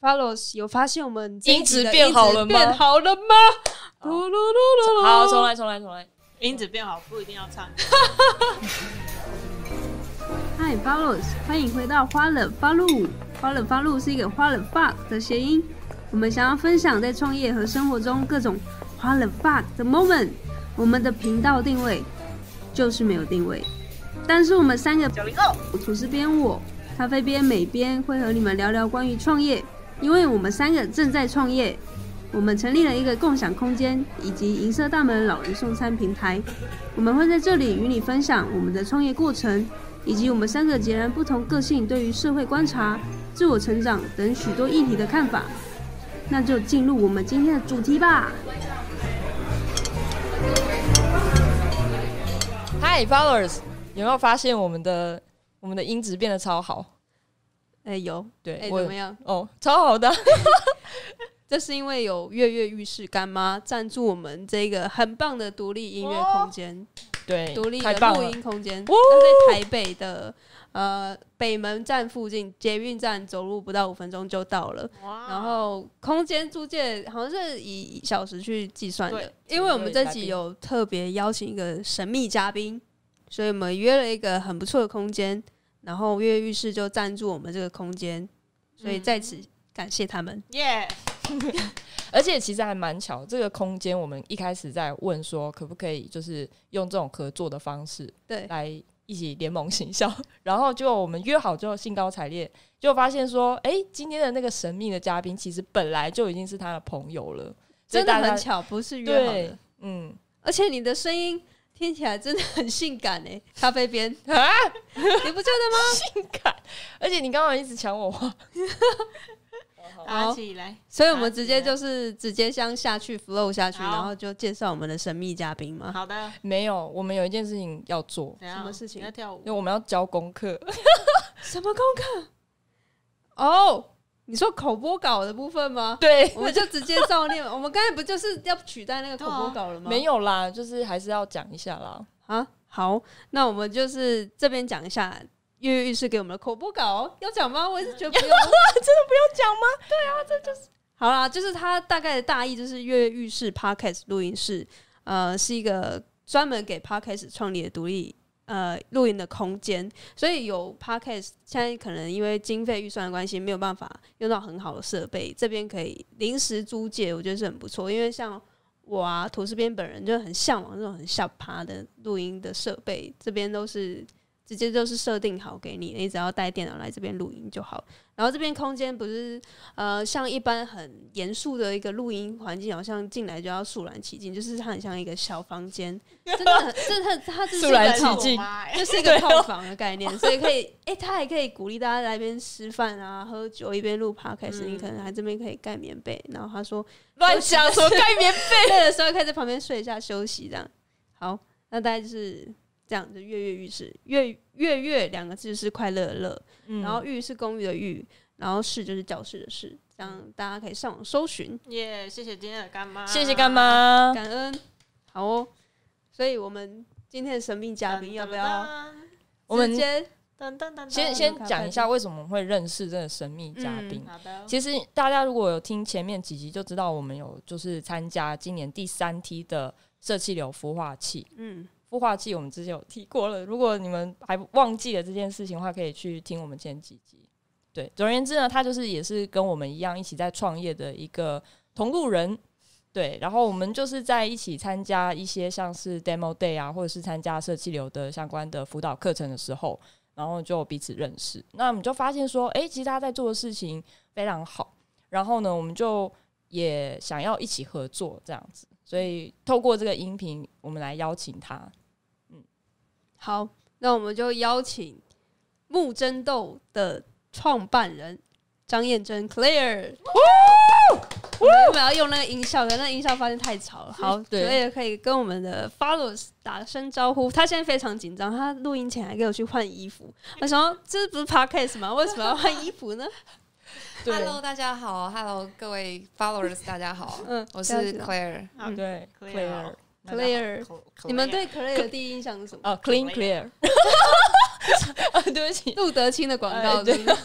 follows 有发现我们音质变好了吗变好了吗？噜噜噜噜噜好，重来，重来，重来。音质变好不一定要唱。嗨，follows，欢迎回到花了发露。花了发露是一个花了 fuck 的谐音，我们想要分享在创业和生活中各种花了 fuck 的 moment。我们的频道定位就是没有定位，但是我们三个九零后，厨师边我、咖啡边美边会和你们聊聊关于创业，因为我们三个正在创业。我们成立了一个共享空间以及银色大门老人送餐平台，我们会在这里与你分享我们的创业过程，以及我们三个截然不同个性对于社会观察、自我成长等许多议题的看法。那就进入我们今天的主题吧。Hi followers，有没有发现我们的我们的音质变得超好？哎、有，对，哎、我怎么样？哦，超好的。这是因为有跃跃欲试干妈赞助我们这个很棒的独立音乐空间。对，独立的录。音空间，哇那在台北的呃北门站附近，捷运站走路不到五分钟就到了。哇然后空间租借好像是以小时去计算的，因为我们这集有特别邀请一个神秘嘉宾，所以我们约了一个很不错的空间，然后跃跃欲试就赞助我们这个空间，所以在此感谢他们。耶，而且其实还蛮巧，这个空间我们一开始在问说，可不可以就是用这种合作的方式对，来一起联盟行销，然后就我们约好之后兴高采烈，就发现说，哎、今天的那个神秘的嘉宾其实本来就已经是他的朋友了，所以真的大家很巧，不是约好对的，，嗯。而且你的声音听起来真的很性感诶，咖啡边，啊，你不觉得吗？性感，而且你刚刚一直抢我话，打起来，所以我们直接就是直接向下去 flow 下去，然后就介绍我们的神秘嘉宾嘛。好的，没有，我们有一件事情要做，什么事情？要跳舞。因为我们要交功课，什么功课？哦，你说口播稿的部分吗？对，我们就直接照念。我们刚才不就是要取代那个口播稿了吗？没有啦，就是还是要讲一下啦。啊。好，那我们就是这边讲一下跃跃欲试给我们的口播稿哦，要讲吗？我也是觉得不用。真的不用讲吗？对啊，这就是好啦，就是它大概的大意就是跃跃欲试 Podcast 录音室，呃，是一个专门给 Podcast 创立的独立呃录音的空间，所以有 Podcast 现在可能因为经费预算的关系，没有办法用到很好的设备，这边可以临时租借，我觉得是很不错。因为像我啊，图斯边本人就很向往这种很下趴的录音的设备，这边都是直接就是设定好给你，你只要带电脑来这边录音就好。然后这边空间不是呃像一般很严肃的一个录音环境，好像进来就要肃然起敬，就是它很像一个小房间，真的很，真的它这是肃然一个套起敬就 是一个套房的概念，所以可以，哎、他还可以鼓励大家来一边吃饭啊、喝酒，一边录 podcast，、你嗯可能还这边可以盖棉被，然后他说乱讲 说盖棉被？累的时候可以在旁边睡一下休息，这样。好，那大概就是这样，就跃跃欲试，跃跃跃两个字是快乐的乐，嗯然后寓是公寓的寓，然后室就是教室的室，这样大家可以上网搜寻，耶，谢谢今天的干妈，谢谢干。妈。感恩。好哦，所以我们今天的神秘嘉宾要不要我们直接噔噔噔，先先讲一下为什么会认识这个神秘嘉宾。好的，其实大家如果有听前面几集，就知道我们有就是参加今年第三梯的社气流孵化器。嗯。孵化器我们之前有提过了，如果你们还忘记了这件事情的话，可以去听我们前几集。对，总而言之呢，他就是也是跟我们一样一起在创业的一个同路人。对，然后我们就是在一起参加一些像是 demo day 啊，或者是参加社气流的相关的辅导课程的时候，然后就彼此认识。那我们就发现说，诶，其实他在做的事情非常好。然后呢，我们就也想要一起合作这样子，所以透过这个音频，我们来邀请他。好，那我们就邀请木真豆的创办人张燕珍 Claire。我们原本要用那个音效，可是那音效发现太吵了。好，对 Claire 可以跟我们的 followers 打声招呼。他现在非常紧张，他录音前还给我去换衣服。我想说，这不是 podcast 吗？为什么要换衣服呢？Hello，大家好，Hello，各位 followers，大家好，嗯，我是 Claire。好对 Claire Claire，Claire，你们对 Claire 的第一印象是什么？哦，Clean Clear，啊，对不起，陆德清的广告哎对。是不是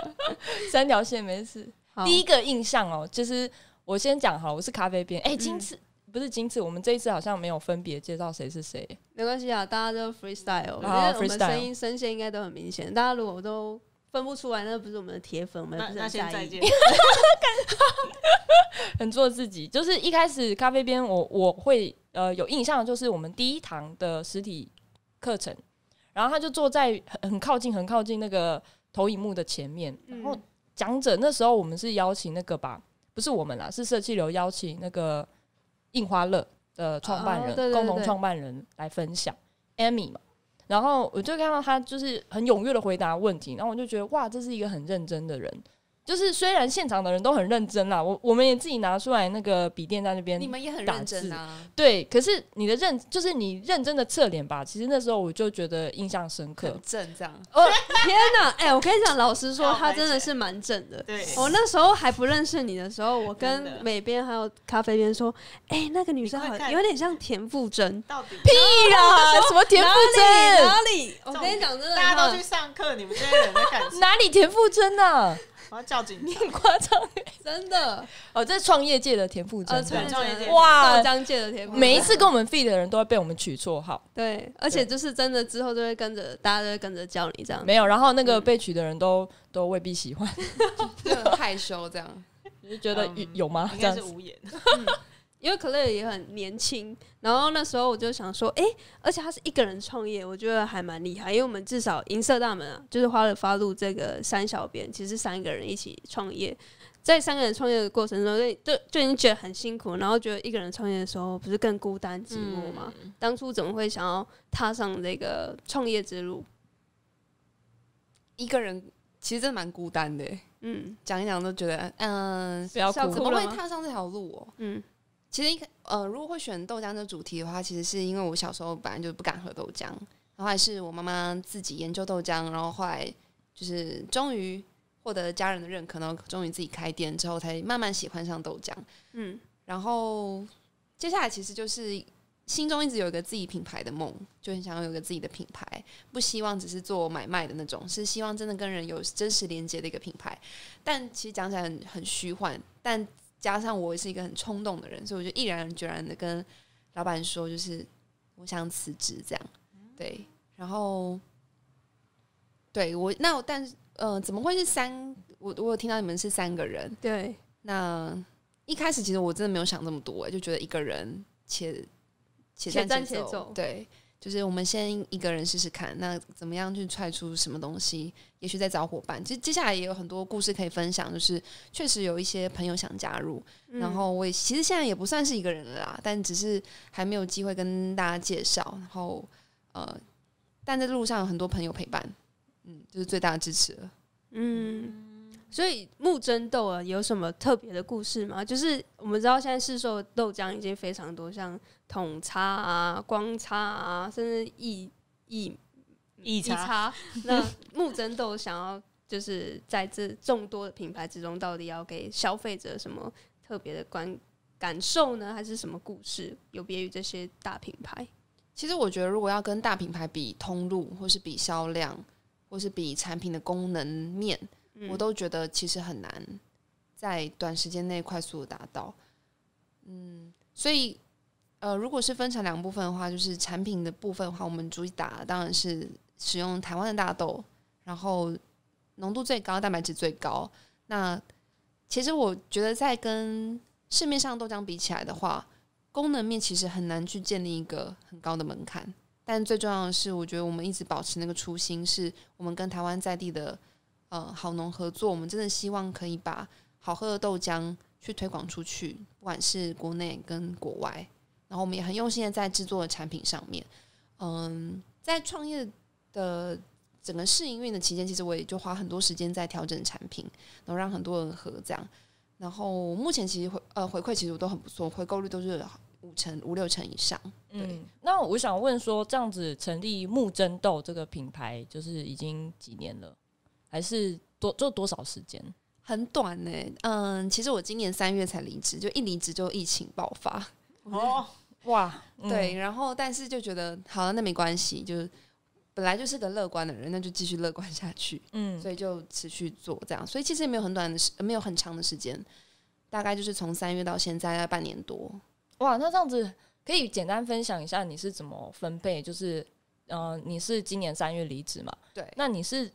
三条线没事。第一个印象哦，就是我先讲好，我是咖啡边。哎、嗯。今次、不是今次，我们这一次好像没有分别介绍谁是谁。没关系啊，大家都 freestyle，我好觉得我们 freestyle 声音声线应该都很明显。大家如果都分不出来，那不是我们的铁粉，我们那那不是很在意。先再见。很做自己。就是一开始咖啡边我我会呃有印象，就是我们第一堂的实体课程，然后他就坐在很很靠近很靠近那个投影幕的前面，然后嗯讲者那时候我们是邀请那个吧，不是我们啦，是社气流邀请那个印花乐的创办人、哦对对对共同创办人来分享 Amy 嘛。然后我就看到他就是很踊跃的回答问题，然后我就觉得哇，这是一个很认真的人。就是虽然现场的人都很认真啦，我我们也自己拿出来那个笔电在那边你们也很认真字啊。对，可是你的认就是你认真的侧脸吧，其实那时候我就觉得印象深刻很。正这样，哦天哪！哎、我跟你讲，老实说，他真的是蛮正的。对，我那时候还不认识你的时候，我跟美编还有咖啡边说：“哎、那个女生好有点像田馥甄。到底屁啦，什么田馥甄？哪里？我跟你讲，真的，大家都去上课，你们现在人在干什么？哪里田馥甄啊？我要叫警察。很夸张 真的，哦，这是创业界的田馥呃，甄。创业界哇豆浆界的田馥甄，每一次跟我们 feed 的人都会被我们取绰号，对，而且就是真的之后就会跟着大家都会跟着叫你这样。没有，然后那个被取的人都都未必喜欢，就很害羞这样。你就觉得有嗯有吗？应这样子该是无言。因为可乐也很年轻，然后那时候我就想说，哎、而且他是一个人创业，我觉得还蛮厉害。因为我们至少银色大门啊，就是花了发路这个三小编，其实三个人一起创业，在三个人创业的过程中，就就就已经觉得很辛苦，然后觉得一个人创业的时候，不是更孤单寂寞吗？当初怎么会想要踏上这个创业之路？一个人其实真的蛮孤单的欸，嗯讲一讲都觉得，嗯、不要怎么会踏上这条路哦？嗯其实一开呃，如果会选豆浆这主题的话，其实是因为我小时候本来就不敢喝豆浆，然后还是我妈妈自己研究豆浆，然后后来就是终于获得家人的认可，然后终于自己开店之后，才慢慢喜欢上豆浆。嗯然后接下来其实就是心中一直有一个自己品牌的梦，就很想要有一个自己的品牌，不希望只是做买卖的那种，是希望真的跟人有真实连接的一个品牌。但其实讲起来很很虚幻，但加上我也是一个很冲动的人，所以我就毅然决然的跟老板说，就是我想辞职这样。对，然后对我那我但是呃，怎么会是三？我我有听到你们是三个人，对，那一开始其实我真的没有想这么多，就觉得一个人且且且战且走对，就是我们先一个人试试看，那怎么样去踹出什么东西？也许再找伙伴。其实接下来也有很多故事可以分享，就是确实有一些朋友想加入，嗯然后我也其实现在也不算是一个人了啦，但只是还没有机会跟大家介绍。然后呃，但在路上有很多朋友陪伴，嗯，就是最大的支持了。嗯，所以木真豆啊，有什么特别的故事吗？就是我们知道现在市售豆浆已经非常多，像桶叉啊、光叉啊，甚至一一一茶叉。那木真豆想要就是在这众多的品牌之中，到底要给消费者什么特别的观感受呢？还是什么故事有别于这些大品牌？其实我觉得，如果要跟大品牌比通路，或是比销量，或是比产品的功能面，我都觉得其实很难在短时间内快速达到。嗯，所以呃，如果是分成两部分的话，就是产品的部分的话，我们主打当然是使用台湾的大豆，然后浓度最高，蛋白质最高。那其实我觉得，在跟市面上豆浆比起来的话，功能面其实很难去建立一个很高的门槛。但最重要的是，我觉得我们一直保持那个初心，是我们跟台湾在地的呃好农合作，我们真的希望可以把好喝的豆浆去推广出去，不管是国内跟国外。然后我们也很用心的在制作的产品上面，嗯，在创业的整个试营运的期间，其实我也就花很多时间在调整产品，然后让很多人喝这样。然后目前其实回呃回馈其实都很不错，回购率都是五成五六成以上。嗯，那我想问说，这样子成立木真豆这个品牌，就是已经几年了，还是多就多少时间？很短呢、嗯，其实我今年三月才离职，就一离职就疫情爆发，哦，哇，嗯对，然后但是就觉得好了，那没关系，就是本来就是个乐观的人，那就继续乐观下去，嗯所以就持续做这样。所以其实也没有很短的时，呃没有很长的时间，大概就是从三月到现在要半年多。哇，那这样子可以简单分享一下你是怎么分配？就是呃，你是今年三月离职嘛？对，那你是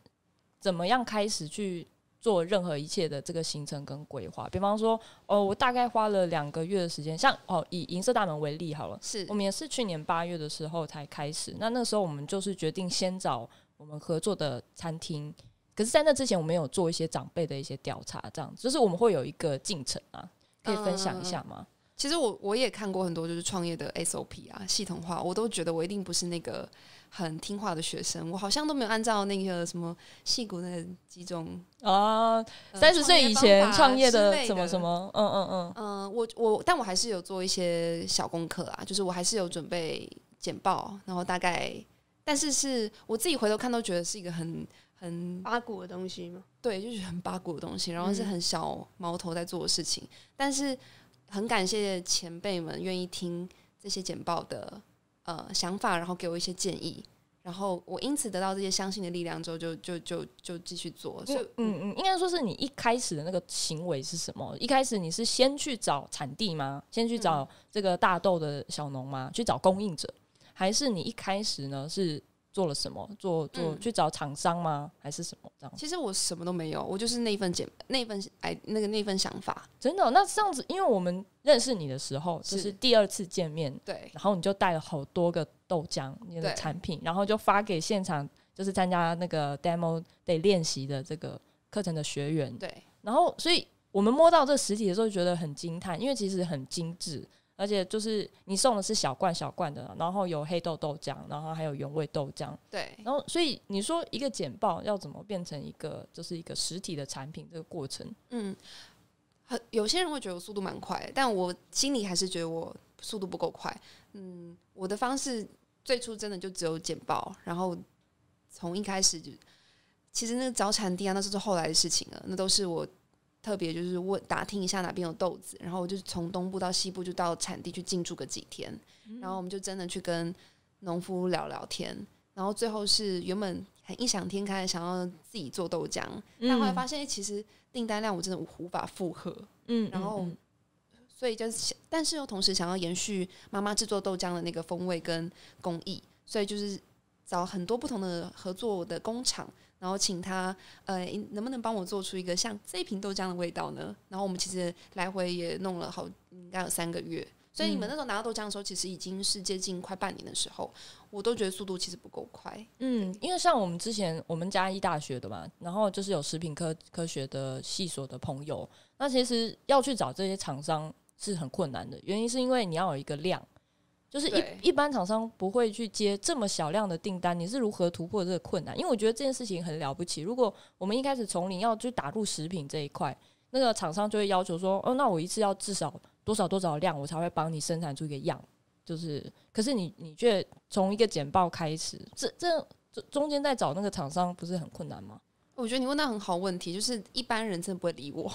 怎么样开始去做任何一切的这个行程跟规划？比方说，哦，我大概花了两个月的时间，像哦，以银色大门为例好了，是我们也是去年八月的时候才开始。那那时候我们就是决定先找我们合作的餐厅，可是，在那之前我们有做一些长辈的一些调查，这样子就是我们会有一个进程啊，可以分享一下吗？其实我我也看过很多就是创业的 SOP 啊，系统化，我都觉得我一定不是那个很听话的学生，我好像都没有按照那个什么戏骨的几种啊，呃三十岁以前创业的什么什。么，嗯嗯嗯，嗯、我我但我还是有做一些小功课啊，就是我还是有准备简报，然后大概，但是是我自己回头看都觉得是一个很很八股的东西嘛，对，就是很八股的东西，然后是很小毛头在做的事情，但是很感谢前辈们愿意听这些简报的呃想法，然后给我一些建议，然后我因此得到这些相信的力量之后就，就就就继续做。所以，嗯嗯，应该说是你一开始的那个行为是什么？一开始你是先去找产地吗？先去找这个大豆的小农吗？去找供应者，还是你一开始呢是做了什么？做做、嗯去找厂商吗？还是什么这样？其实我什么都没有，我就是那一份简那一份哎那个那份想法，真的哦、那这样子，因为我们认识你的时候，是就是第二次见面，对然后你就带了好多个豆浆你的产品，然后就发给现场就是参加那个 demo 得练习的这个课程的学员。对然后，所以我们摸到这实体的时候，就觉得很惊叹，因为其实很精致，而且就是你送的是小罐小罐的，然后有黑豆豆浆，然后还有原味豆浆，对，然后所以你说一个简报要怎么变成一个就是一个实体的产品，这个过程，嗯，很有些人会觉得我速度蛮快，但我心里还是觉得我速度不够快。嗯，我的方式最初真的就只有简报，然后从一开始就，其实那个早产地啊，那是后来的事情了，那都是我特别就是问打听一下哪边有豆子，然后我就从东部到西部就到产地去进驻个几天，然后我们就真的去跟农夫聊聊天，然后最后是原本很异想天开想要自己做豆浆，但后来发现、诶其实订单量我真的无法负荷，嗯然后嗯。所以就是想，但是又同时想要延续妈妈制作豆浆的那个风味跟工艺，所以就是找很多不同的合作的工厂，然后请他呃能不能帮我做出一个像这一瓶豆浆的味道呢？然后我们其实来回也弄了好应该有三个月。所以你们那时候拿到豆浆的时候，其实已经是接近快半年的时候，我都觉得速度其实不够快。嗯，因为像我们之前我们嘉义大学的嘛，然后就是有食品科科学的系所的朋友，那其实要去找这些厂商是很困难的，原因是因为你要有一个量，就是一一般厂商不会去接这么小量的订单，你是如何突破这个困难？因为我觉得这件事情很了不起。如果我们一开始从零要去打入食品这一块，那个厂商就会要求说，哦，那我一次要至少多少多少量，我才会帮你生产出一个样。就是，可是你你却从一个简报开始，这这这中间在找那个厂商不是很困难吗？我觉得你问到很好问题，就是一般人真的不会理我，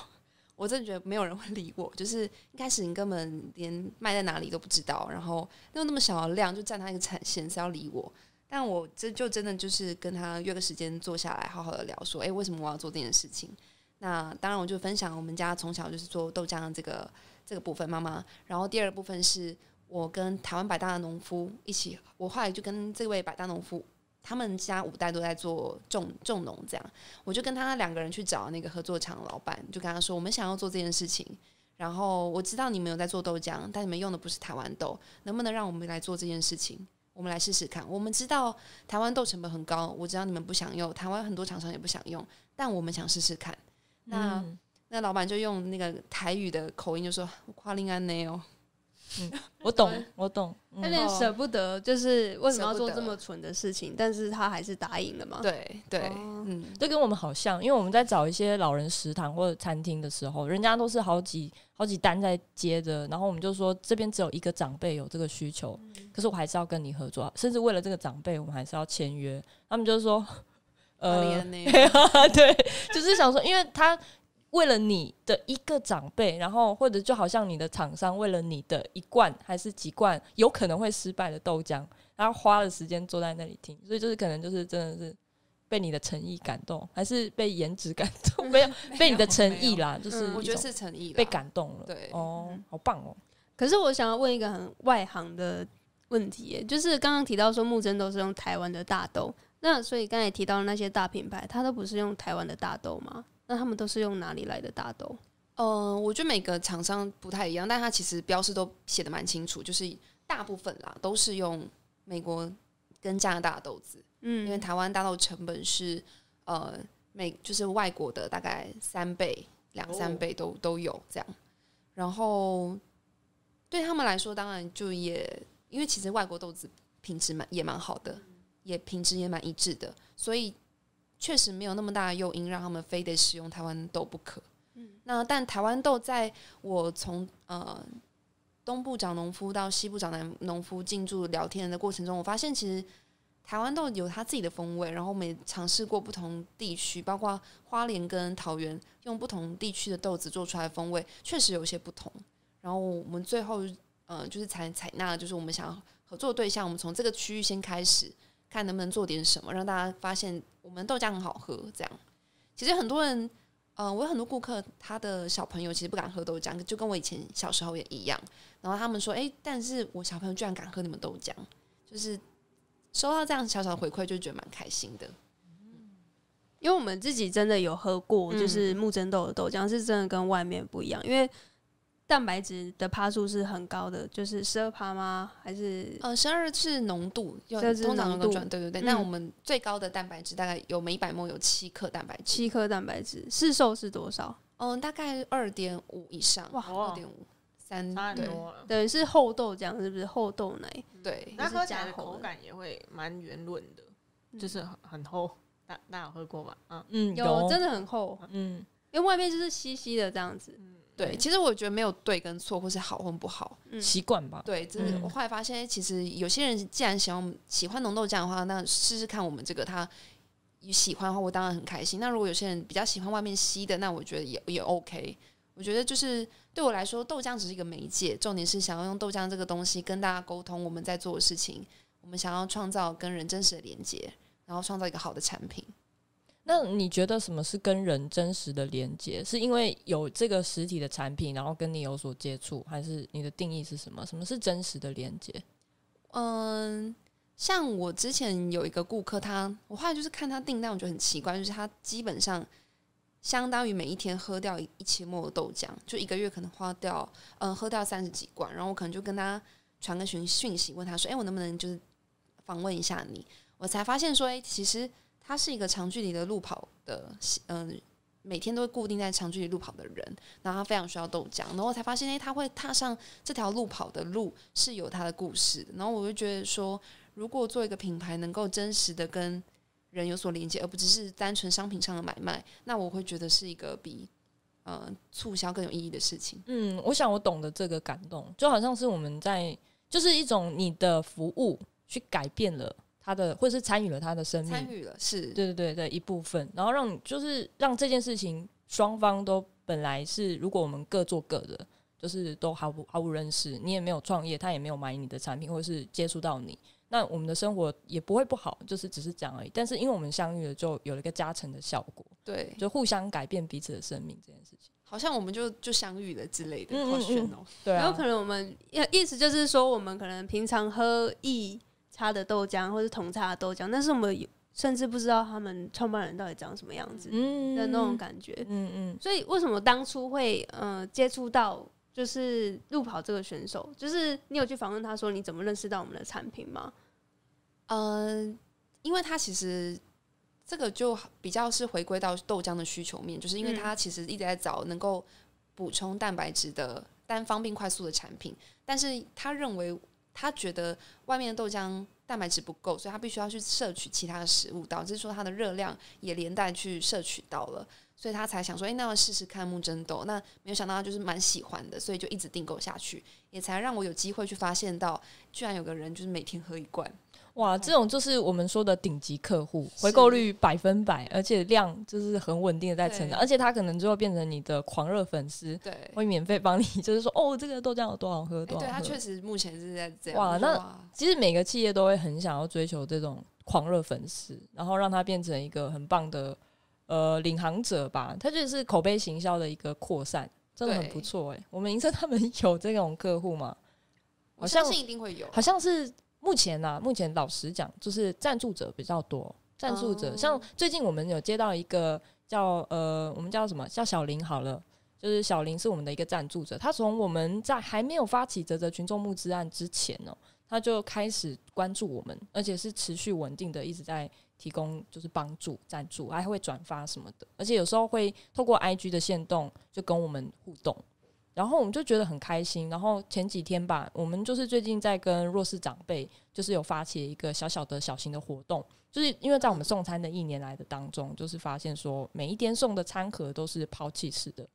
我真的觉得没有人会理我。就是一开始你根本连卖在哪里都不知道，然后又那么小的量就占他一个产线，是要理我。但我这就真的就是跟他约个时间坐下来，好好的聊，说，诶，为什么我要做这件事情？那当然，我就分享我们家从小就是做豆浆的这个这个部分，妈妈。然后第二部分是我跟台湾百大的农夫一起，我后来就跟这位百大农夫，他们家五代都在做种种农这样。我就跟他两个人去找那个合作厂老板，就跟他说，我们想要做这件事情。然后我知道你们有在做豆浆，但你们用的不是台湾豆，能不能让我们来做这件事情？我们来试试看。我们知道台湾豆成本很高，我知道你们不想用，台湾很多厂商也不想用，但我们想试试看。那、嗯那老板就用那个台语的口音就说：“夸林安内哦。我懂，我懂。有点舍不得，就是为什么要做这么蠢的事情，但是他还是答应了嘛。对对，哦。嗯，这跟我们好像，因为我们在找一些老人食堂或者餐厅的时候，人家都是好几好几单在接着，然后我们就说这边只有一个长辈有这个需求，可是我还是要跟你合作，甚至为了这个长辈，我们还是要签约。他们就说，夸林呃，对，就是想说，因为他为了你的一个长辈，然后或者就好像你的厂商为了你的一罐还是几罐有可能会失败的豆浆，然后花了时间坐在那里听，所以就是可能就是真的是被你的诚意感动，还是被颜值感动？没有，被你的诚意啦，就是嗯我觉得是诚意被感动了。对哦，好棒哦。可是我想要问一个很外行的问题耶，就是刚刚提到说木真都是用台湾的大豆，那所以刚才提到的那些大品牌，它都不是用台湾的大豆吗？那他们都是用哪里来的大豆？呃，我觉得每个厂商不太一样，但它其实标示都写的蛮清楚，就是大部分啦都是用美国跟加拿大的豆子，因为嗯，台湾大豆成本是呃美就是外国的大概三倍、两三哦。倍都、都有这样，然后对他们来说，当然就也因为其实外国豆子品质蛮也蛮好的，也品质也蛮一致的，所以确实没有那么大的诱因让他们非得使用台湾豆不可。那但台湾豆在我从呃东部长农夫到西部长南农夫进驻聊天的过程中，我发现其实台湾豆有它自己的风味，然后我们也尝试过不同地区，包括花莲跟桃园，用不同地区的豆子做出来的风味，确实有一些不同。然后我们最后呃就是采采纳，就是我们想要合作对象，我们从这个区域先开始，看能不能做点什么，让大家发现我们豆浆很好喝。这样，其实很多人。呃，我有很多顾客，他的小朋友其实不敢喝豆浆，就跟我以前小时候也一样。然后他们说：“哎、但是我小朋友居然敢喝你们豆浆，就是收到这样小小的回馈，就觉得蛮开心的。因为我们自己真的有喝过，嗯就是木真豆的豆浆是真的跟外面不一样，因为蛋白质的趴数是很高的，就是十二趴吗？还是呃，十二是浓度，有12是通常浓度有个转，对对对。嗯那我们最高的蛋白质大概有每一百沫有七克蛋白质，七克蛋白质？市售是多少？嗯、大概二点五以上，哇二点五三，对多了。等于是厚豆浆，是不是厚豆奶？对。那喝起来的口感也会蛮圆润的，嗯就是很很厚。大大家有喝过吧？嗯，嗯，有真的很厚，嗯因为外面就是稀稀的这样子。对，其实我觉得没有对跟错，或是好或不好。嗯习惯吧。对，真的，嗯我后来发现，其实有些人既然喜欢喜欢浓豆浆的话，那试试看我们这个，他喜欢的话，我当然很开心。那如果有些人比较喜欢外面吸的，那我觉得也也 OK。我觉得就是对我来说，豆浆只是一个媒介，重点是想要用豆浆这个东西跟大家沟通我们在做的事情，我们想要创造跟人真实的连接，然后创造一个好的产品。那你觉得什么是跟人真实的连接？是因为有这个实体的产品，然后跟你有所接触，还是你的定义是什么？什么是真实的连接？嗯，像我之前有一个顾客他，我后来就是看他订单，我觉得很奇怪，就是他基本上相当于每一天喝掉一一千沫的豆浆，就一个月可能花掉，嗯、喝掉三十几罐，然后我可能就跟他传个讯讯息，问他说，哎、我能不能就是访问一下你？我才发现说，哎、其实他是一个长距离的路跑的，嗯、每天都会固定在长距离路跑的人，然后他非常需要豆浆，然后才发现，哎、他会踏上这条路跑的路是有他的故事，然后我就觉得说，如果做一个品牌能够真实的跟人有所连接，而不只是单纯商品上的买卖，那我会觉得是一个比呃促销更有意义的事情。嗯，我想我懂得这个感动，就好像是我们在，就是一种你的服务去改变了他的，或是参与了他的生命，参与了是，对对对的一部分，然后让你就是让这件事情双方都本来是，如果我们各做各的，就是都毫不毫无认识，你也没有创业，他也没有买你的产品，或者是接触到你，那我们的生活也不会不好，就是只是这样而已。但是因为我们相遇了，就有了一个加成的效果，对，就互相改变彼此的生命这件事情。好像我们就就相遇了之类的，嗯嗯好炫哦、对啊，有可能我们意意思就是说，我们可能平常喝一差的豆浆或是同差的豆浆，但是我们有甚至不知道他们创办人到底长什么样子嗯的那种感觉。嗯嗯所以为什么当初会呃接触到就是路跑这个选手？就是你有去访问他说你怎么认识到我们的产品吗？嗯，因为他其实这个就比较是回归到豆浆的需求面，就是因为嗯它其实一直在找能够补充蛋白质的单方并快速的产品，但是他认为他觉得外面的豆浆蛋白质不够，所以他必须要去摄取其他的食物，导致说他的热量也连带去摄取到了。所以他才想说，哎、那要试试看木真豆。那没有想到他就是蛮喜欢的，所以就一直订购下去，也才让我有机会去发现到，居然有个人就是每天喝一罐。哇，这种就是我们说的顶级客户，回购率百分百，而且量就是很稳定的在成长，而且他可能最后变成你的狂热粉丝，对，会免费帮你，就是说哦，这个豆浆有多好喝，哎多好喝。对他确实目前是在这样。哇那其实每个企业都会很想要追求这种狂热粉丝，然后让他变成一个很棒的呃领航者吧。他就是口碑行销的一个扩散，真的很不错哎、我们银色他们有这种客户吗？好像我相信一定会有。好像是目前啊、目前老实讲，就是赞助者比较多。赞助者、哦像最近我们有接到一个叫呃，我们叫什么叫小林好了，就是小林是我们的一个赞助者，他从我们在还没有发起泽泽群众募资案之前呢、他就开始关注我们，而且是持续稳定的一直在提供就是帮助赞助，还会转发什么的，而且有时候会透过 IG 的线动就跟我们互动。然后我们就觉得很开心。然后前几天吧，我们就是最近在跟弱势长辈，就是有发起一个小小的小型的活动，就是因为在我们送餐的一年来的当中，就是发现说每一天送的餐盒都是抛弃式的，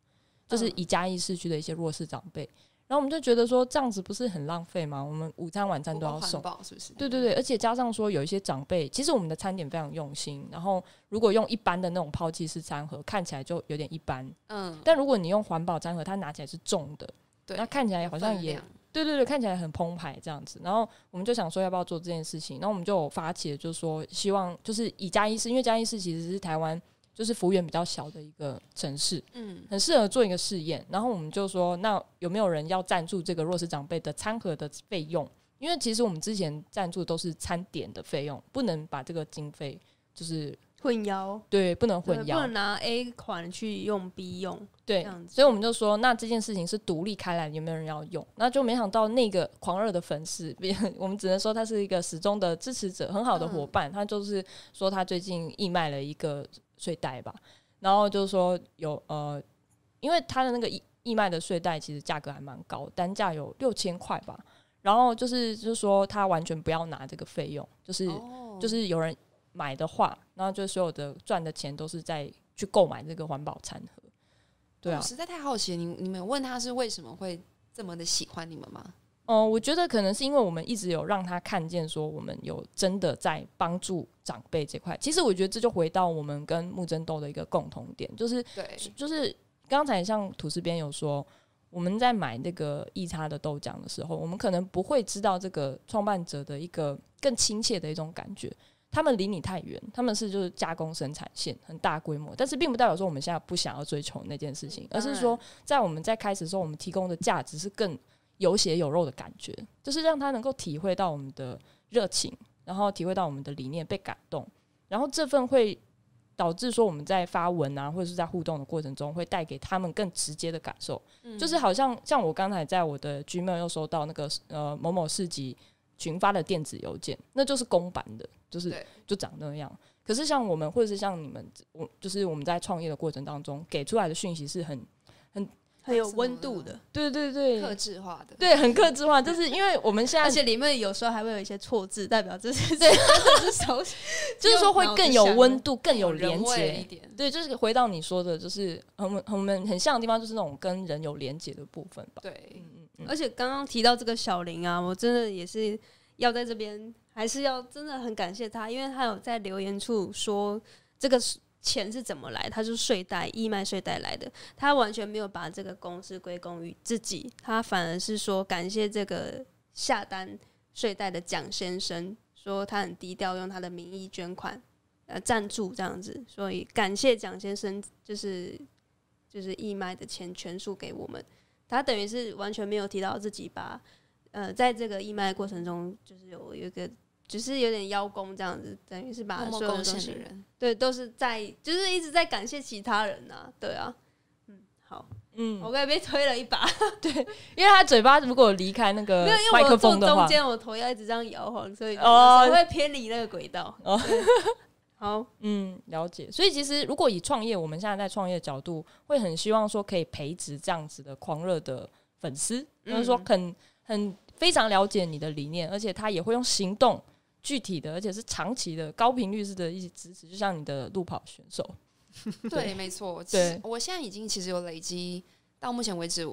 就是以嘉义市区的一些弱势长辈。然后我们就觉得说，这样子不是很浪费吗？我们午餐、晚餐都要送，是不是？对对对，而且加上说有一些长辈，其实我们的餐点非常用心，然后如果用一般的那种抛弃式餐盒，看起来就有点一般，嗯，但如果你用环保餐盒，它拿起来是重的，对，那看起来好像也对对对，看起来很澎湃这样子。然后我们就想说要不要做这件事情，然后我们就有发起了，就是说希望就是以嘉义市，因为嘉义市其实是台湾就是幅员比较小的一个城市，嗯，很适合做一个试验。然后我们就说，那有没有人要赞助这个弱势长辈的餐盒的费用？因为其实我们之前赞助都是餐点的费用，不能把这个经费就是混淆，对不能混淆不淆能，拿 A 款去用 B 用，对所以我们就说，那这件事情是独立开来，有没有人要用？那就没想到那个狂热的粉丝，别我们只能说他是一个始终的支持者，很好的伙伴。他就是说他最近义卖了一个睡袋吧，然后就是说有呃，因为他的那个义义卖的睡袋其实价格还蛮高，单价有六千块吧。然后就是就是说他完全不要拿这个费用，就是、哦就是有人买的话，然后就所有的赚的钱都是在去购买这个环保餐盒。对啊我，实在太好奇，你你们问他是为什么会这么的喜欢你们吗？嗯、我觉得可能是因为我们一直有让他看见，说我们有真的在帮助长辈这块。其实我觉得这就回到我们跟木真豆的一个共同点，就是对，就是刚才像吐司边有说，我们在买那个易差的豆浆的时候，我们可能不会知道这个创办者的一个更亲切的一种感觉。他们离你太远，他们是就是加工生产线很大规模，但是并不代表说我们现在不想要追求那件事情，而是说在我们在开始的时候，我们提供的价值是更有血有肉的感觉，就是让他能够体会到我们的热情，然后体会到我们的理念被感动，然后这份会导致说我们在发文啊，或者是在互动的过程中，会带给他们更直接的感受，就是好像像我刚才在我的 Gmail 又收到那个呃某某市集群发的电子邮件，那就是公版的，就是就长那样。可是像我们，或者是像你们，我就是我们在创业的过程当中给出来的讯息是很，很有温度的，对对对克制化的，对，很克制化，就是因为我们现在而且里面有时候还会有一些错字，代表这是对，这 是手 就是说会更有温度，更有连接一接。点。对，就是回到你说的，就是我们我们很像的地方，就是那种跟人有连接的部分吧。对，嗯嗯而且刚刚提到这个小林啊，我真的也是要在这边，还是要真的很感谢他，因为他有在留言处说这个钱是怎么来，他是睡袋义卖睡袋来的，他完全没有把这个公司归功于自己，他反而是说感谢这个下单睡袋的蒋先生，说他很低调，用他的名义捐款。呃，赞助这样子，所以感谢蒋先生，就是就是义卖的钱全数给我们。他等于是完全没有提到自己把呃，在这个义卖过程中，就是有有一个，只是有点邀功这样子，等于是把所有的东西，人，对，都是在就是一直在感谢其他人呐、对啊，嗯，好，嗯，我刚才被推了一把，对因为他嘴巴如果离开那个没有，因麦克为我坐风的话，中间，我头要一直这样摇晃，所以哦。会偏离那个轨道。哦。好，嗯，了解。所以其实如果以创业，我们现在在创业的角度，会很希望说可以培植这样子的狂热的粉丝，嗯就是说很很非常了解你的理念，而且他也会用行动具体的，而且是长期的高频率式的一些支持，就像你的路跑选手。对，没错。其对实我现在已经其实有累积到目前为止，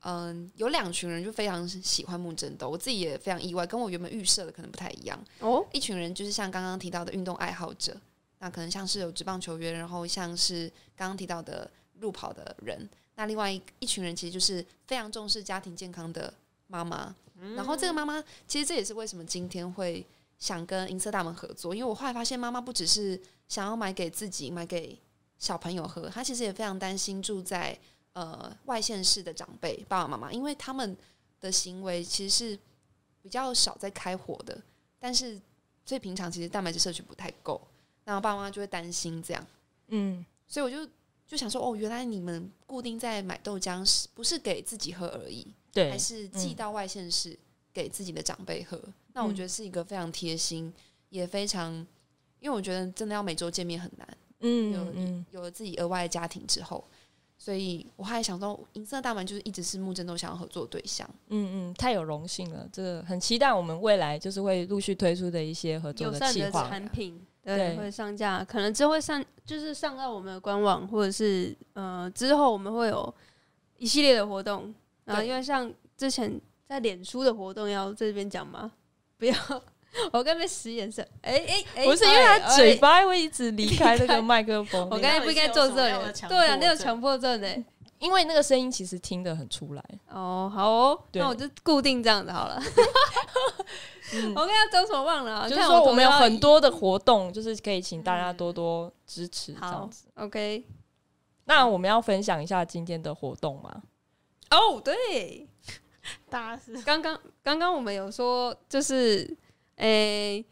嗯，有两群人就非常喜欢木真豆，我自己也非常意外，跟我原本预设的可能不太一样。哦，一群人就是像刚刚提到的运动爱好者，那可能像是有职棒球员，然后像是刚刚提到的路跑的人，那另外一一群人其实就是非常重视家庭健康的妈妈。然后这个妈妈，其实这也是为什么今天会想跟银色大门合作，因为我后来发现妈妈不只是想要买给自己、买给小朋友喝，她其实也非常担心住在呃外县市的长辈爸爸妈妈，因为他们的行为其实是比较少在开火的，但是所以平常其实蛋白质摄取不太够，然后爸爸妈妈就会担心这样，嗯，所以我就就想说，哦，原来你们固定在买豆浆是不是给自己喝而已？对还，是寄到外县市给自己的长辈喝。那我觉得是一个非常贴心，也非常，因为我觉得真的要每周见面很难。嗯嗯，有了自己额外的家庭之后，所以我还想说，银色大门就是一直是木真都想要合作的对象。嗯嗯，太有荣幸了，这个很期待我们未来就是会陆续推出的一些合作的计划。产品，对对，会上架，可能之后会上，就是上到我们的官网，或者是呃之后我们会有一系列的活动。然后因为像之前在脸书的活动，要在这边讲吗？不要，我刚才使眼色，哎哎哎，不是因为他哎嘴，巴会一直离开那个麦克风，我刚才不应该坐这里，对啊，你有强迫症的。因为那个声音其实听得很出来。哦，好哦，那我就固定这样子好了。嗯我刚刚讲什么忘了啊？就是说我们有很多的活动，就是可以请大家多多支持这样子。OK。那我们要分享一下今天的活动吗？哦，对，大家是刚刚刚刚我们有说，就是诶、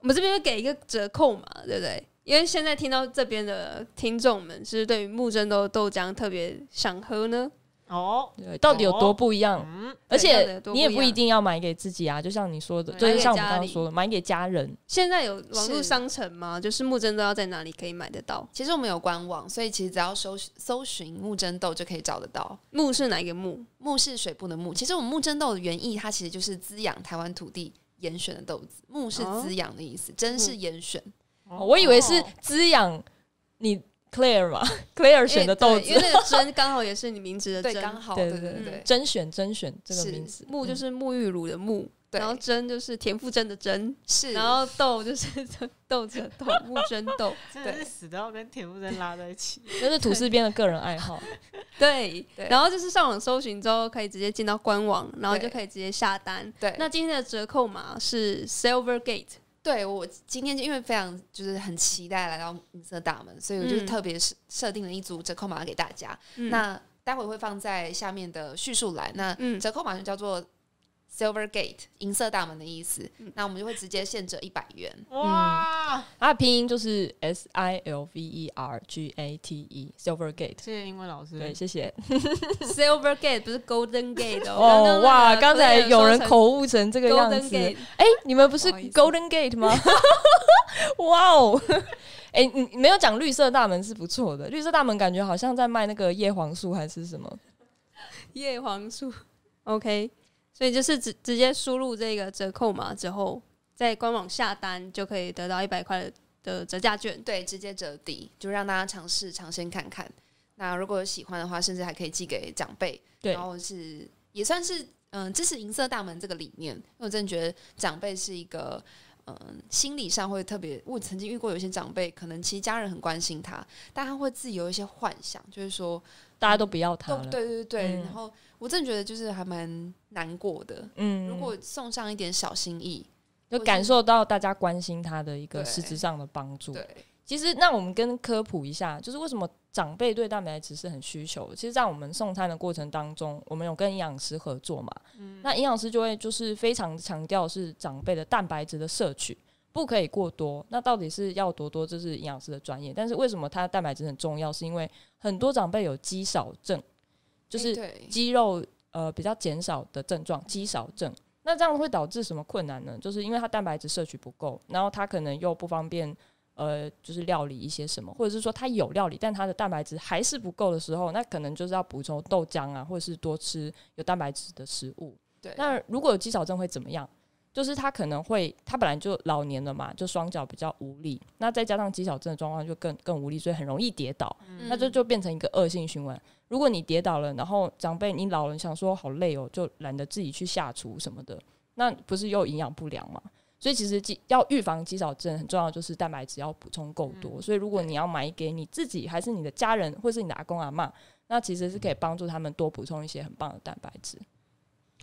我们这边会给一个折扣嘛，对不对？因为现在听到这边的听众们是对于木真豆豆浆特别想喝呢，哦，对，到底有多不一样？嗯，而且你也不一定要买给自己啊，就像你说的，就是像我们刚刚说的，买给家人。现在有网络商城吗？就是木真豆要在哪里可以买得到？其实我们有官网，所以其实只要搜搜寻木真豆就可以找得到。木是哪一个木？木是水部的木，其实我们木真豆的原意，它其实就是滋养台湾土地严选的豆子。木是哦滋养的意思，真是严选。哦我以为是滋养你 Claire 嘛，Claire 选的豆子因为，那个甄刚好也是你名字的对，真，刚好，对对对甄选甄选这个名字，沐就是沐浴乳的沐，然后甄就是田馥甄的甄，是。然后豆就是 豆子的豆，木真豆。真的是死都要跟田馥甄拉在一起。那是土司边的个人爱好。对，然后就是上网搜寻之后，可以直接进到官网，然后就可以直接下单。对，那今天的折扣码是 Silver Gate，对我今天就因为非常就是很期待来到银色大门，所以我就嗯特别设设定了一组折扣码给大家。嗯那待会会放在下面的叙述栏。那嗯折扣码就叫做 Silver Gate 银色大门的意思。嗯那我们就会直接现折一百元。哇，它的拼音就是 S I L V E R G A T E，Silver Gate。谢谢英文老师。对，谢谢。Silver Gate 不是 Golden Gate 哦。哇，刚刚才有人口误成这这个样子。哎，你们不是 Golden Gate 吗？哇哦！哎，你你没有讲绿色大门是不错的，绿色大门感觉好像在卖那个叶黄素还是什么。叶黄素。OK，所以就是直直接输入这个折扣码之后，在官网下单就可以得到一百块的的折价券。对，直接折抵，就让大家尝试尝鲜看看。那如果有喜欢的话，甚至还可以寄给长辈，对然后是也算是嗯支持银色大门这个理念，因为我真的觉得长辈是一个嗯心理上会特别，我曾经遇过有一些长辈，可能其实家人很关心他，但他会自己有一些幻想，就是说大家都不要它都了。对对对，嗯然后我真的觉得就是还蛮难过的。嗯，如果送上一点小心意，就感受到大家关心他的一个实质上的帮助。对，其实，那我们跟科普一下，就是为什么长辈对蛋白质是很需求。其实，在我们送餐的过程当中，我们有跟营养师合作嘛，那营养师就会就是非常强调是长辈的蛋白质的摄取不可以过多。那到底是要多多，这是营养师的专业。但是为什么它蛋白质很重要？是因为很多长辈有肌少症，就是肌肉呃比较减少的症状，肌少症。那这样会导致什么困难呢？就是因为它蛋白质摄取不够，然后它可能又不方便呃，就是料理一些什么，或者是说它有料理，但它的蛋白质还是不够的时候，那可能就是要补充豆浆啊，或者是多吃有蛋白质的食物。对，那如果有肌少症会怎么样？就是他可能会，他本来就老年了嘛，就双脚比较无力，那再加上肌少症的状况就更更无力，所以很容易跌倒。嗯那就就变成一个恶性循环。如果你跌倒了，然后长辈你老人想说好累哦，就懒得自己去下厨什么的，那不是又营养不良吗？所以其实肌要预防肌少症很重要，就是蛋白质要补充够多。所以如果你要买给你自己，还是你的家人，或是你的阿公阿妈，那其实是可以帮助他们多补充一些很棒的蛋白质。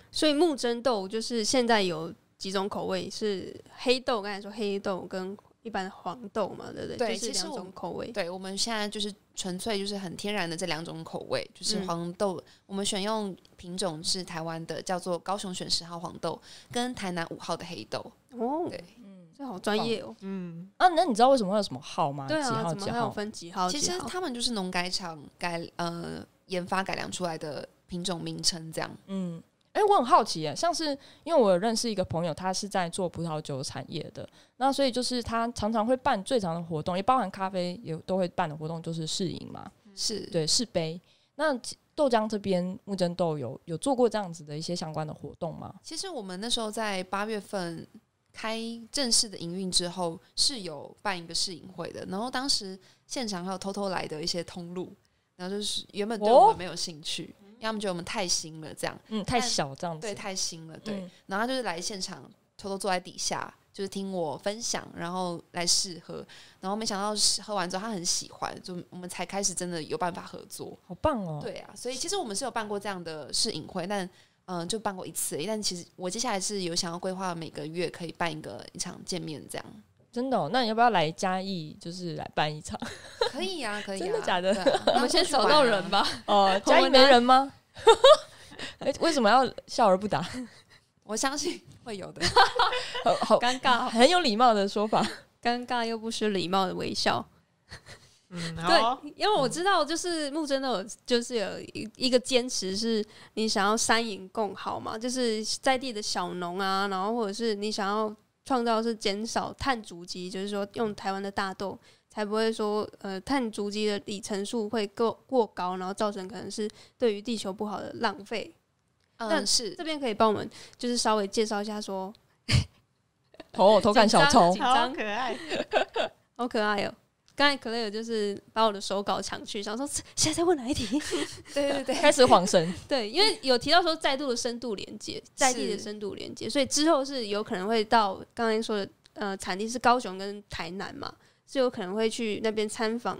所以木真豆就是现在有几种口味，是黑豆，刚才说黑豆跟一般黄豆嘛，对不对？对就是两其实我种口味。对，我们现在就是纯粹就是很天然的这两种口味，就是嗯黄豆，我们选用品种是台湾的，叫做高雄选十号黄豆，跟台南五号的黑豆。哦，对，嗯，这好专业哦。嗯，啊，那你知道为什么会有什么号吗？对啊，怎么还有号几号？分几号？其实他们就是农改厂改呃研发改良出来的品种名称，这样。嗯，哎、我很好奇耶，像是因为我有认识一个朋友，他是在做葡萄酒产业的，那所以就是他常常会办最长的活动，也包含咖啡也都会办的活动，就是试饮嘛，是，对，试杯。那豆浆这边木真豆有有做过这样子的一些相关的活动吗？其实我们那时候在八月份开正式的营运之后，是有办一个试饮会的，然后当时现场还有偷偷来的一些通路，然后就是原本对我哦们没有兴趣，因为他们觉得我们太新了，这样嗯，太小这样子，对，太新了，对。嗯然后他就是来现场偷偷坐在底下，就是听我分享，然后来试喝，然后没想到试喝完之后他很喜欢，就我们才开始真的有办法合作。好棒哦。对啊，所以其实我们是有办过这样的试饮会，但嗯、呃就办过一次。但其实我接下来是有想要规划每个月可以办一个一场见面，这样真的、哦，那你要不要来嘉义，就是来办一场？可以呀、可以啊、真的假的啊 我们先找到人。吧。哦，嘉义没人吗？哎、为什么要笑而不答？我相信会有的。好好尴尬，很有礼貌的说法。尴尬又不失礼貌的微笑。嗯，对，因为我知道，就是木真的有，就是有一一个坚持，是你想要三赢共好嘛，就是在地的小农啊，然后或者是你想要创造是减少碳足迹，就是说用台湾的大豆，才不会说呃碳足迹的里程数会过过高，然后造成可能是对于地球不好的浪费。那嗯，是这边可以帮我们就是稍微介绍一下说，哦偷看小偷紧，张好可爱。好可爱哦、刚才 Clare 就是把我的手稿抢去，想说现在在问哪一题？对对对，开始晃神。对，因为有提到说再度的深度连接，在地的深度连接，所以之后是有可能会到刚才说的呃产地是高雄跟台南嘛，是有可能会去那边参访，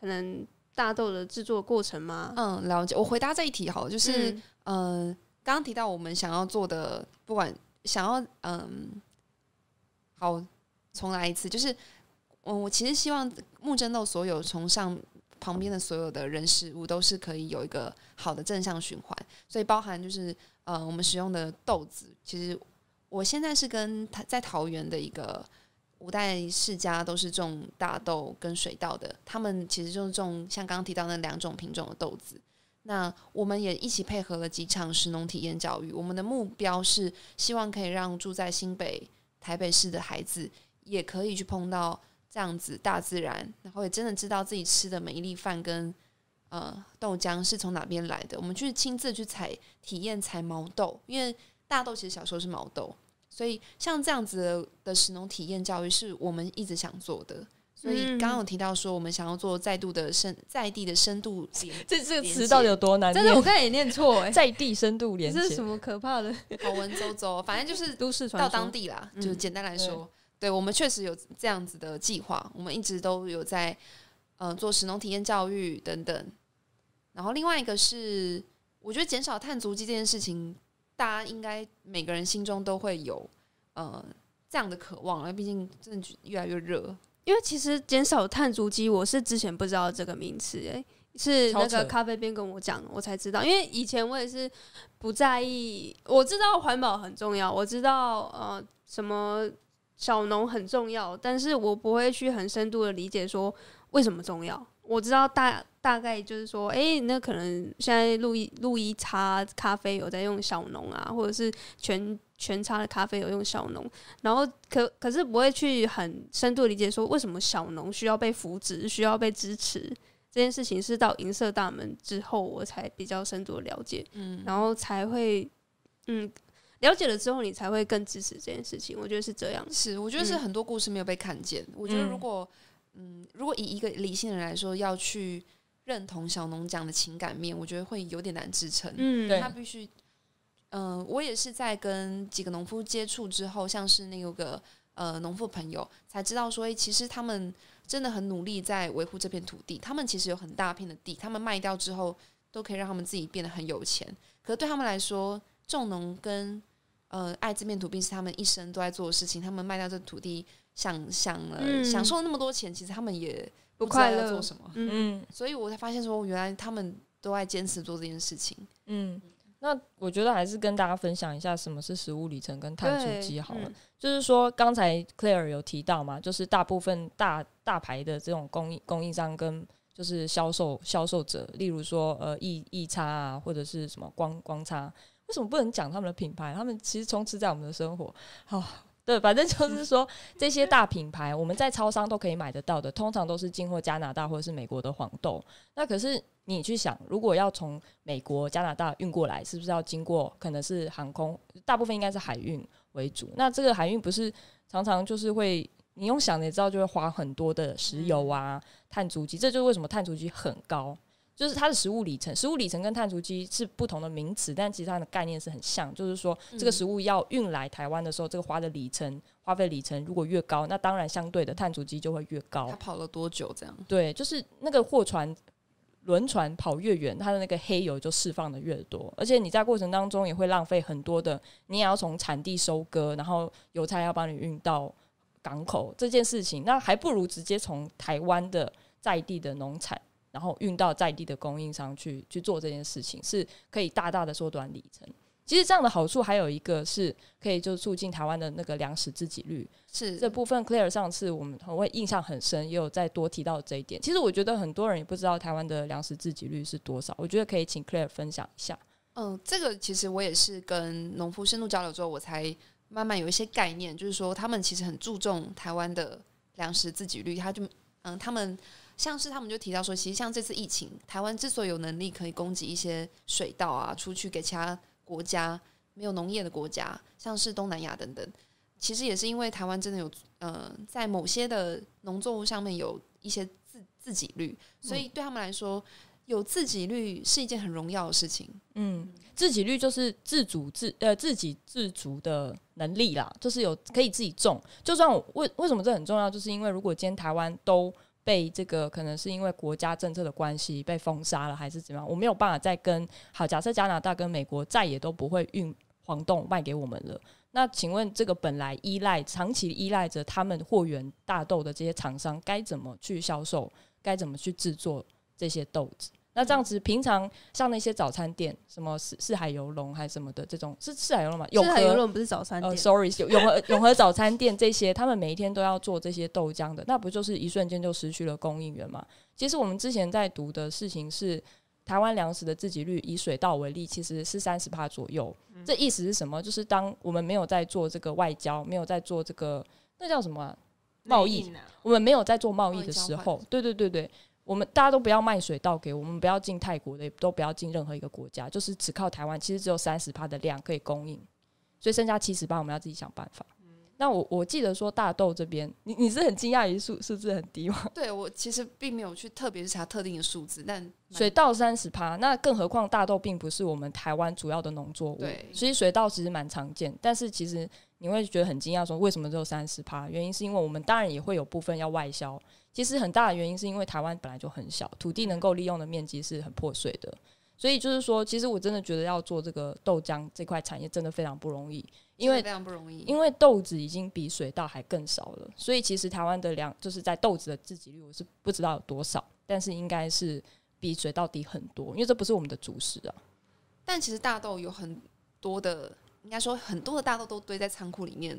可能大豆的制作过程吗？嗯，了解。我回答这一题好了，就是嗯嗯，刚刚提到我们想要做的，不管想要嗯，好，重来一次，就是嗯，我其实希望木真豆所有从上旁边的所有的人事物都是可以有一个好的正向循环，所以包含就是呃，我们使用的豆子，其实我现在是跟在桃园的一个。五代世家都是种大豆跟水稻的，他们其实就是种像刚刚提到那两种品种的豆子。那我们也一起配合了几场食农体验教育，我们的目标是希望可以让住在新北、台北市的孩子也可以去碰到这样子大自然，然后也真的知道自己吃的每一粒饭跟呃豆浆是从哪边来的。我们去亲自去采体验采毛豆，因为大豆其实小时候是毛豆，所以像这样子的的食农体验教育是我们一直想做的。所以嗯刚刚有提到说，我们想要做再度的深在地的深度连 这这个词到底有多难真的，我？刚才也念错哎、在地深度连接这是什，么可怕的好文绉绉，反正就是都市传说？到当地啦，嗯就是简单来说，对我们确实有这样子的计划，我们一直都有在呃做食农体验教育等等。然后另外一个是，我觉得减少碳足迹这件事情，大家应该每个人心中都会有呃这样的渴望，因为毕竟真的越来越热。因为其实减少碳足迹，我是之前不知道这个名词，哎，是那个咖啡边跟我讲，我才知道。因为以前我也是不在意，我知道环保很重要，我知道呃什么小农很重要，但是我不会去很深度的理解说为什么重要。我知道大大概就是说，诶，那可能现在路易路易茶咖啡有在用小农啊，或者是全全茶的咖啡有用小农，然后可可是不会去很深度理解说为什么小农需要被扶植，需要被支持。这件事情，是到银色大门之后我才比较深度的了解，嗯，然后才会嗯了解了之后，你才会更支持这件事情。我觉得是这样。是，我觉得是嗯很多故事没有被看见。我觉得如果嗯如果以一个理性人来说，要去认同小农讲的情感面，我觉得会有点难支撑。嗯，他必须，嗯、我也是在跟几个农夫接触之后，像是那个呃农夫朋友，才知道说，诶，其实他们真的很努力在维护这片土地。他们其实有很大片的地，他们卖掉之后，都可以让他们自己变得很有钱。可是对他们来说，种农跟呃爱这片土地是他们一生都在做的事情。他们卖掉这土地，想想了、嗯享受那么多钱，其实他们也不快乐做什么。嗯，嗯所以我才发现说，原来他们都在坚持做这件事情。嗯。那我觉得还是跟大家分享一下什么是食物里程跟碳足对迹好了。嗯就是说，刚才 Claire 有提到嘛，就是大部分大大牌的这种供应供应商跟就是销售销售者，例如说呃异异差啊，或者是什么光光差，为什么不能讲他们的品牌？他们其实充斥在我们的生活。好、对，反正就是说 这些大品牌，我们在超商都可以买得到的，通常都是进货加拿大或者是美国的黄豆。那可是你去想，如果要从美国、加拿大运过来，是不是要经过可能是航空？大部分应该是海运为主。那这个海运不是常常就是会，你用想的也知道，就会花很多的石油啊、碳足迹。这就是为什么碳足迹很高，就是它的食物里程。食物里程跟碳足迹是不同的名词，但其实它的概念是很像，就是说这个食物要运来台湾的时候，这个花的里程、花费里程如果越高，那当然相对的碳足迹就会越高它。跑了多久？这样？对，就是那个货船、轮船跑越远，它的那个黑油就释放的越多，而且你在过程当中也会浪费很多的，你也要从产地收割，然后邮差要帮你运到港口这件事情，那还不如直接从台湾的在地的农产，然后运到在地的供应商去去做这件事情，是可以大大的缩短里程。其实这样的好处还有一个是可以就促进台湾的那个粮食自给率，是这部分 Claire 上次我们很会印象很深，也有再多提到这一点。其实我觉得很多人也不知道台湾的粮食自给率是多少，我觉得可以请 Claire 分享一下。嗯，这个其实我也是跟农夫深度交流之后，我才慢慢有一些概念，就是说他们其实很注重台湾的粮食自给率，他就嗯，他们像是他们就提到说，其实像这次疫情，台湾之所以有能力可以供给一些水稻啊出去给其他国家没有农业的国家，像是东南亚等等，其实也是因为台湾真的有呃在某些的农作物上面有一些自自给率，所以对他们来说。有自给率是一件很荣耀的事情，嗯，自给率就是自主自呃自给自足的能力啦，就是有可以自己种。就算我为为什么这很重要，就是因为如果今天台湾都被这个可能是因为国家政策的关系被封杀了，还是怎么样，我没有办法再跟好假设加拿大跟美国再也都不会运黄豆卖给我们了。那请问这个本来依赖长期依赖着他们货源大豆的这些厂商，该怎么去销售？该怎么去制作这些豆子？那这样子，平常像那些早餐店，什么四四海游龙还是什么的，这种是四海游龙吗？永是海游龙不是早餐呃店，，sorry，有永和 永和早餐店这些，他们每一天都要做这些豆浆的，那不就是一瞬间就失去了供应源吗？其实我们之前在读的事情是，台湾粮食的自给率以水稻为例，其实是三十帕左右。这意思是什么？就是当我们没有在做这个外交，没有在做这个那叫什么啊、贸易啊我们没有在做贸易的时候，对对对对，我们大家都不要卖水稻给我们，不要进泰国的，也都不要进任何一个国家，就是只靠台湾，其实只有三十帕的量可以供应，所以剩下七十八我们要自己想办法。那我我记得说大豆这边，你你是很惊讶于数数字很低吗？对我其实并没有去特别去查特定的数字，但水稻三十趴，那更何况大豆并不是我们台湾主要的农作物，对所以水稻其实蛮常见。但是其实你会觉得很惊讶，说为什么只有三十趴？原因是因为我们当然也会有部分要外销，其实很大的原因是因为台湾本来就很小，土地能够利用的面积是很破碎的。所以就是说，其实我真的觉得要做这个豆浆这块产业真的非常不容易，因为非常不容易。因为豆子已经比水稻还更少了，所以其实台湾的粮就是在豆子的自给率我是不知道有多少，但是应该是比水稻低很多，因为这不是我们的主食啊。但其实大豆有很多的，应该说很多的大豆都堆在仓库里面，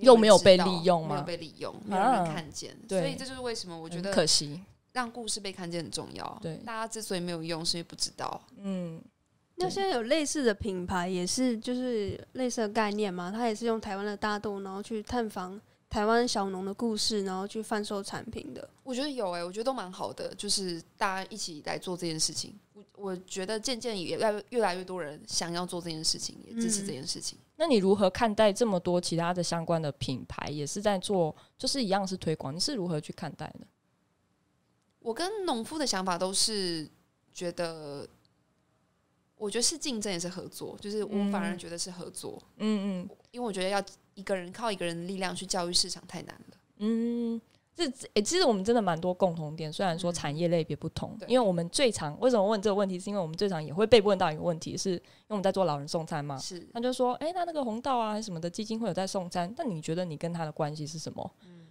又没有被利用吗没有被利用，没有人啊看见。对所以这就是为什么我觉得可惜，让故事被看见很重要。对大家之所以没有用，是因为不知道。嗯，那现在有类似的品牌，也是就是类似的概念嘛？它也是用台湾的大豆，然后去探访台湾小农的故事，然后去贩售产品的。我觉得有诶、我觉得都蛮好的，就是大家一起来做这件事情。我我觉得渐渐也越来越越来越多人想要做这件事情，也支持嗯这件事情。那你如何看待这么多其他的相关的品牌也是在做，就是一样是推广，你是如何去看待的？我跟农夫的想法都是觉得，我觉得是竞争也是合作，就是我反而嗯。觉得是合作，嗯嗯。因为我觉得要一个人靠一个人的力量去教育市场太难了。嗯，这诶、其实我们真的蛮多共同点，虽然说产业类别不同，对。因为我们最常为什么问这个问题，是因为我们最常也会被问到一个问题，是因为我们在做老人送餐嘛，是，他就说，诶，那那个红道啊什么的基金会有在送餐，那你觉得你跟他的关系是什么？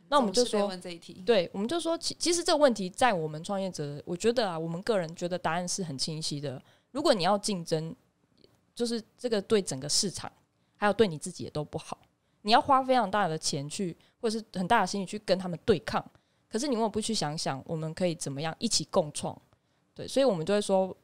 那我们就说，问这一题，对，我们就说，其其实这个问题在我们创业者，我觉得啊，我们个人觉得答案是很清晰的。如果你要竞争，就是这个对整个市场，还有对你自己也都不好。你要花非常大的钱去，或者是很大的心力去跟他们对抗。可是你为什么不去想想，我们可以怎么样一起共创？对，所以我们就会说，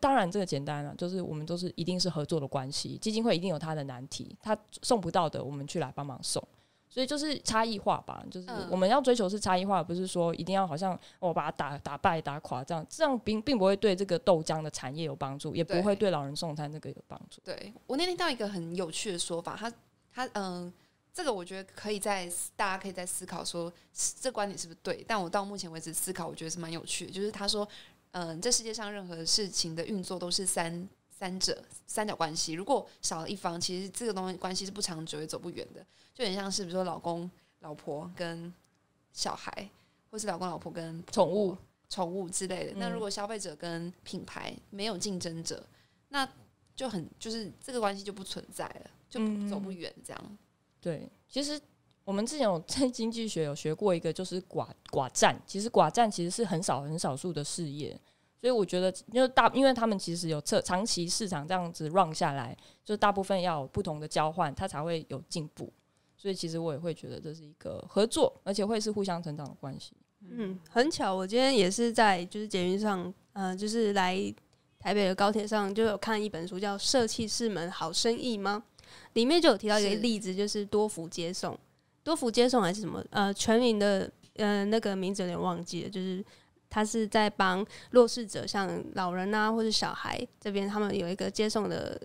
当然这个简单了、就是我们都是一定是合作的关系，基金会一定有它的难题，他送不到的，我们去来帮忙送。所以就是差异化吧，就是嗯我们要追求是差异化，不是说一定要好像我把它打打败打垮这样，这样并并不会对这个豆浆的产业有帮助，也不会对老人送餐这个有帮助。对我那天听到一个很有趣的说法，他他嗯、这个我觉得可以在大家可以在思考说这观点是不是对，但我到目前为止思考，我觉得是蛮有趣的。就是他说，嗯、这世界上任何事情的运作都是三三者三角关系，如果少了一方，其实这个东西关系是不长久也走不远的，就很像是比如说老公、老婆跟小孩，或是老公、老婆跟宠物、宠物之类的。那嗯如果消费者跟品牌没有竞争者，那就很就是这个关系就不存在了，就嗯走不远这样。对，其实我们之前有在 经济学有学过一个，就是寡寡占。其实寡占其实是很少很少数的事业，所以我觉得，因为大，因为他们其实有测长期市场这样子 run 下来，就大部分要有不同的交换，它才会有进步。所以其实我也会觉得这是一个合作，而且会是互相成长的关系。嗯，很巧，我今天也是在就是捷运上，呃，就是来台北的高铁上，就有看一本书叫《社气士们好生意》吗？里面就有提到一个例子，就是多福接送，多福接送还是什么？呃，全名的呃那个名字有点忘记了，就是他是在帮弱势者，像老人啊或者小孩这边，他们有一个接送的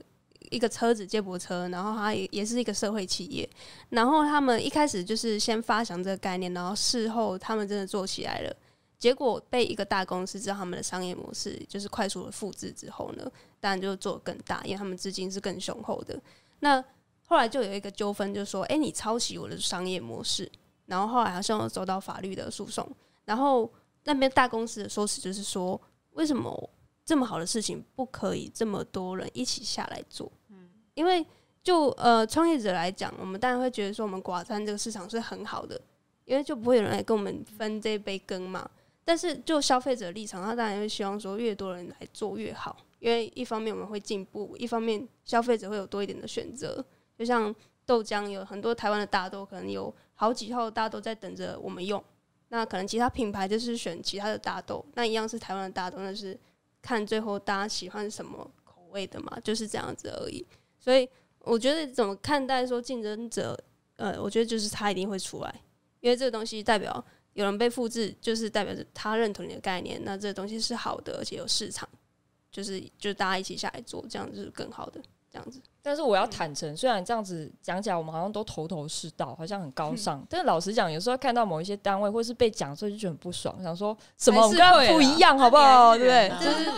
一个车子接驳车，然后他也也是一个社会企业，然后他们一开始就是先发想这个概念，然后事后他们真的做起来了。结果被一个大公司知道他们的商业模式，就是快速的复制之后呢，当然就做更大，因为他们资金是更雄厚的。那后来就有一个纠纷，就说：“哎、你抄袭我的商业模式。”然后后来好像有走到法律的诉讼，然后那边大公司的说辞就是说，为什么这么好的事情不可以这么多人一起下来做？因为就呃创业者来讲，我们当然会觉得说我们寡占这个市场是很好的，因为就不会有人来跟我们分这杯羹嘛。但是就消费者立场，他当然会希望说越多人来做越好，因为一方面我们会进步，一方面消费者会有多一点的选择。就像豆浆有很多台湾的大豆，可能有好几套大豆在等着我们用。那可能其他品牌就是选其他的大豆，那一样是台湾的大豆，那是看最后大家喜欢什么口味的嘛，就是这样子而已。所以我觉得怎么看待说竞争者，呃，我觉得就是他一定会出来，因为这个东西代表有人被复制，就是代表着他认同你的概念，那这个东西是好的，而且有市场，就是就大家一起下来做，这样就是更好的这样子。但是我要坦诚，虽然这样子讲起来，我们好像都头头是道，好像很高尚，但是老实讲，有时候看到某一些单位或是被讲的时候，就觉得很不爽，想说什么我们跟他不一样，好不好？对不对？啊就是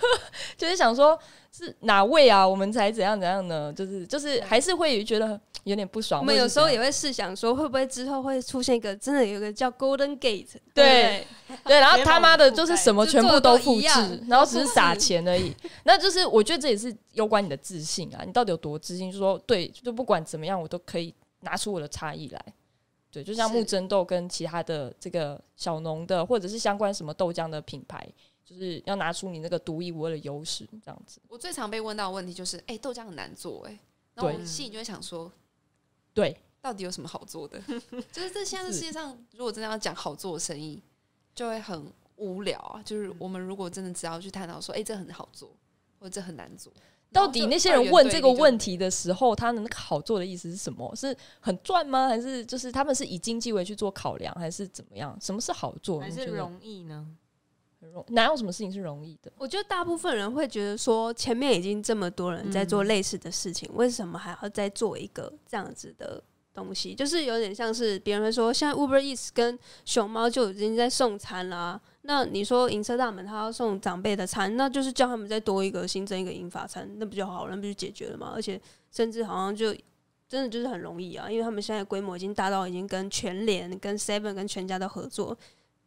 就是想说，是哪位啊？我们才怎样怎样呢？就是就是还是会觉得有点不爽。我们有时候也会试想说，会不会之后会出现一个真的有一个叫 Golden Gate，对不对，然后他妈的就是什么全部都复制，然后只是撒钱而已。那就是我觉得这也是攸关你的自信啊，你到底有多自信？就说对，就不管怎么样，我都可以拿出我的差异来。对，就像木真豆跟其他的这个小农的，或者是相关什么豆浆的品牌，就是要拿出你那个独一无二的优势，这样子。我最常被问到的问题就是，哎、豆浆很难做、哎，然后对我心里就会想说，对，到底有什么好做的？就是这现在这世界上，如果真的要讲好做的生意，就会很无聊啊。就是我们如果真的只要去探讨说，哎、这很好做，或者这很难做，到底那些人问这个问题的时候，他的那个好做的意思是什么？是很赚吗？还是就是他们是以经济为去做考量，还是怎么样？什么是好做？还你觉得是容易呢？很容哪有什么事情是容易的？我觉得大部分人会觉得说，前面已经这么多人在做类似的事情，为什么还要再做一个这样子的东西，就是有点像是别人会说，现在 Uber Eats 跟熊猫就已经在送餐啦。那你说银车大门他要送长辈的餐，那就是叫他们再多一个新增一个银发餐，那不就好了，那不就解决了吗？而且甚至好像就真的就是很容易啊，因为他们现在规模已经大到已经跟全联、跟 Seven、跟全家都合作，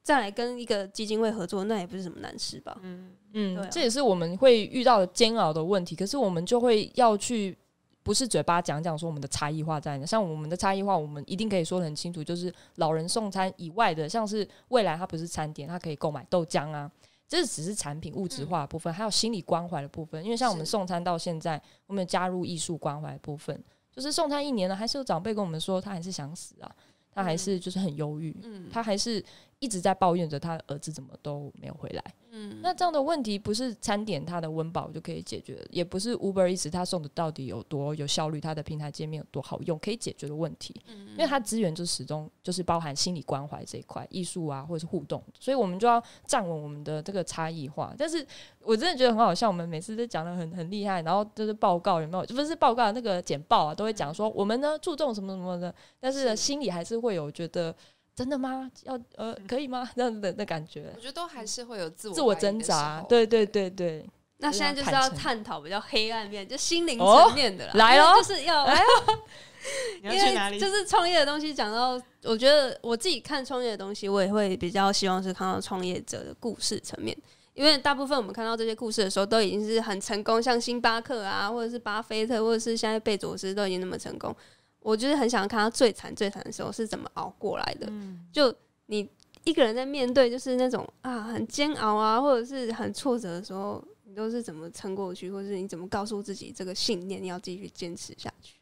再来跟一个基金会合作，那也不是什么难事吧？嗯嗯啊这也是我们会遇到的煎熬的问题。可是我们就会要去，不是嘴巴讲讲说我们的差异化在哪，像我们的差异化，我们一定可以说得很清楚，就是老人送餐以外的，像是未来它不是餐点，它可以购买豆浆啊。这只是产品物质化的部分，还有心理关怀的部分。因为像我们送餐到现在，我们有加入艺术关怀的部分，就是送餐一年了，还是有长辈跟我们说，他还是想死啊，他还是就是很忧郁，嗯他还是一直在抱怨着他的儿子怎么都没有回来。嗯，那这样的问题不是餐点它的温饱就可以解决，也不是 Uber 一直他送的到底有多有效率，它的平台界面有多好用可以解决的问题。嗯因为它资源就始终就是包含心理关怀这一块，艺术啊或者是互动，所以我们就要站稳我们的这个差异化。但是我真的觉得很好笑，我们每次都讲的很很厉害，然后就是报告有没有，不是报告那个简报啊，都会讲说我们呢注重什么什么的，但是心里还是会有觉得真的吗？要呃可以吗？这样的的感觉我，觉得都还是会有自我自我挣扎，对对对对。那现在就是要探讨比较黑暗面，就心灵层面的啦。来喽就是要 你要因去哪里？为就是创业的东西，讲到我觉得我自己看创业的东西，我也会比较希望是看到创业者的故事层面。因为大部分我们看到这些故事的时候，都已经是很成功，像星巴克啊，或者是巴菲特，或者是现在贝佐斯都已经那么成功。我就是很想看他最惨最惨的时候是怎么熬过来的。就你一个人在面对就是那种啊很煎熬啊，或者是很挫折的时候，你都是怎么撑过去，或者是你怎么告诉自己这个信念，你要继续坚持下去。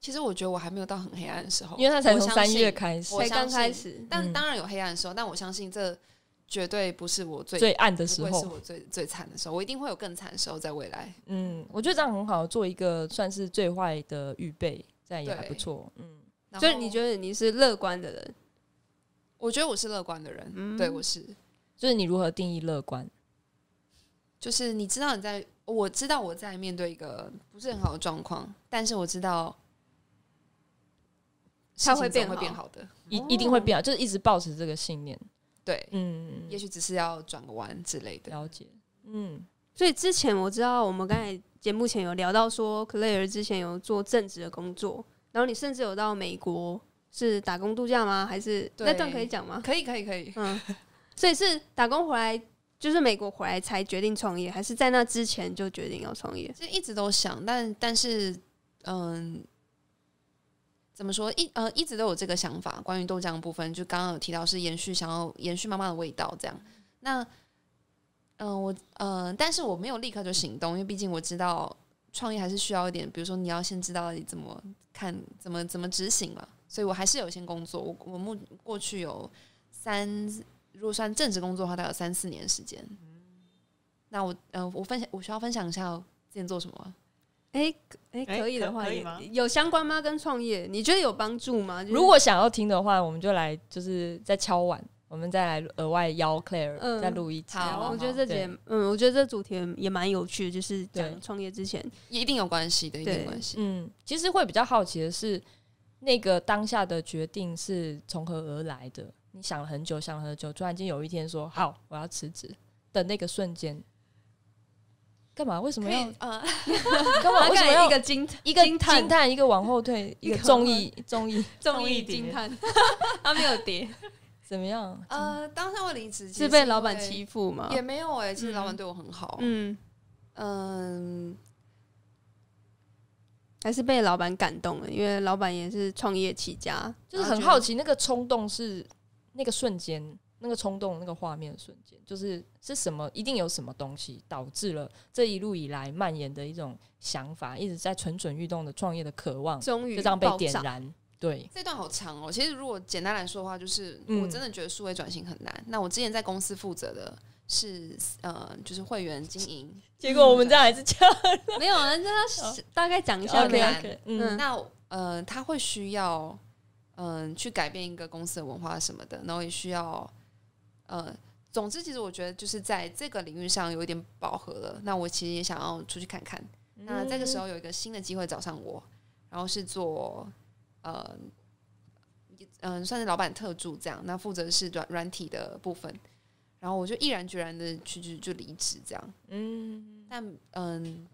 其实我觉得我还没有到很黑暗的时候，因为他才从三月开始才刚开始，嗯但当然有黑暗的时候，但我相信这绝对不是我最最暗的时候是候，我最最惨的时候，我一定会有更惨的时候在未来。嗯，我觉得这样很好，做一个算是最坏的预备，这样也还不错，嗯，所以你？觉得你是乐观的人？我觉得我是乐观的人，嗯对我是，就是你如何定义乐观？就是你知道你在，我知道我在面对一个不是很好的状况，但是我知道它会变会变好变好的。一一定会变好，就是一直保持这个信念，对，嗯，也许只是要转个弯之类的。了解，嗯，所以之前我知道我们刚才节目前有聊到说，Claire 之前有做正职的工作，然后你甚至有到美国是打工度假吗？还是那段可以讲吗？可以，可以，可以。嗯，所以是打工回来，就是美国回来才决定创业，还是在那之前就决定要创业？就一直都想，但但是，嗯，怎么说？一呃，一直都有这个想法。关于豆浆的部分，就刚刚有提到是延续，想要延续妈妈的味道这样。那，嗯、我呃，但是我没有立刻就行动，因为毕竟我知道创业还是需要一点，比如说你要先知道你怎么看，怎么怎么执行嘛。所以我还是有些工作。我我目过去有三，如果算正职工作的话，大概有三四年时间。那我呃，我分享，我需要分享一下我之前做什么吗？哎、哎、哎可以的话也可可以吗有相关吗？跟创业，你觉得有帮助吗？就是如果想要听的话，我们就来就是再敲碗，我们再来额外邀 Claire 嗯再录一期，好我觉得这对节，嗯，我觉得这主题也蛮有趣的，就是讲创业之前，一定有关系的，一定有关系。嗯，其实会比较好奇的是，那个当下的决定是从何而来的？你想了很久，想了很久，突然间有一天说好，我要辞职的那个瞬间，干嘛？为什么要？呃，干嘛？为什么要一个惊一个惊叹，一个往后退，一个一个综艺综艺 综艺艺碟惊叹，他没有跌，怎么样？呃，当下我离职是被老板，欺负吗？也没有哎、其实老板对我很好。嗯，嗯，还是被老板感动了，因为老板也是创业起家，就是很好奇，那个冲动是那个瞬间，那个冲动，那个画面的瞬间，就是是什么？一定有什么东西导致了这一路以来蔓延的一种想法，一直在蠢蠢欲动的创业的渴望，终于就这样被。点燃。对，这段好长哦。其实如果简单来说的话，就是嗯我真的觉得数位转型很难。那我之前在公司负责的是呃，就是会员经营。结果我们这样还是这样。没有啊，那他大概讲一下呗。嗯那呃，他会需要嗯、去改变一个公司的文化什么的，然后也需要呃。总之，其实我觉得就是在这个领域上有一点饱和了。那我其实也想要出去看看。那这个时候有一个新的机会找上我，然后是做呃，嗯、算是老板特助这样，那负责是软软体的部分。然后我就毅然决然的去就就离职这样。嗯，但嗯，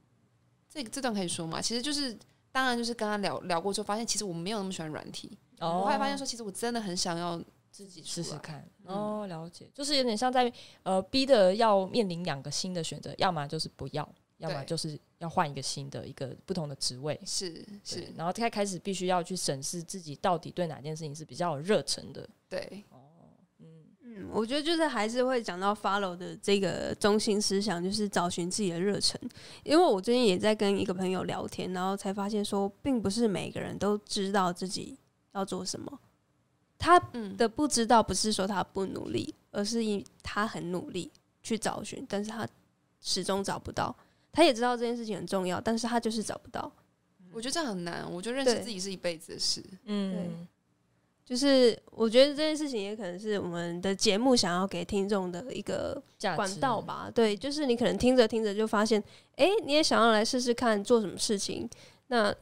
这个这段可以说嘛？其实就是当然就是跟他聊聊过之后，发现其实我没有那么喜欢软体。哦我后来发现说，其实我真的很想要自己。试试看。嗯哦，了解，就是有点像在呃逼的要面临两个新的选择，要么就是不要，要么就是要换一个新的一个不同的职位。是是，然后开开始必须要去审视自己到底对哪件事情是比较有热忱的。对，嗯，我觉得就是还是会讲到 follow 的这个中心思想，就是找寻自己的热忱。因为我最近也在跟一个朋友聊天，然后才发现说，并不是每个人都知道自己要做什么。他嗯，的不知道不是说他不努力，而是因他很努力去找寻，但是他始终找不到。他也知道这件事情很重要，但是他就是找不到。我觉得这很难。我觉得认识自己是一辈子的事。嗯，对就是我觉得这件事情也可能是我们的节目想要给听众的一个管道。吧。对，就是你可能听着听着就发现，哎、你也想要来试试看做什么事情，那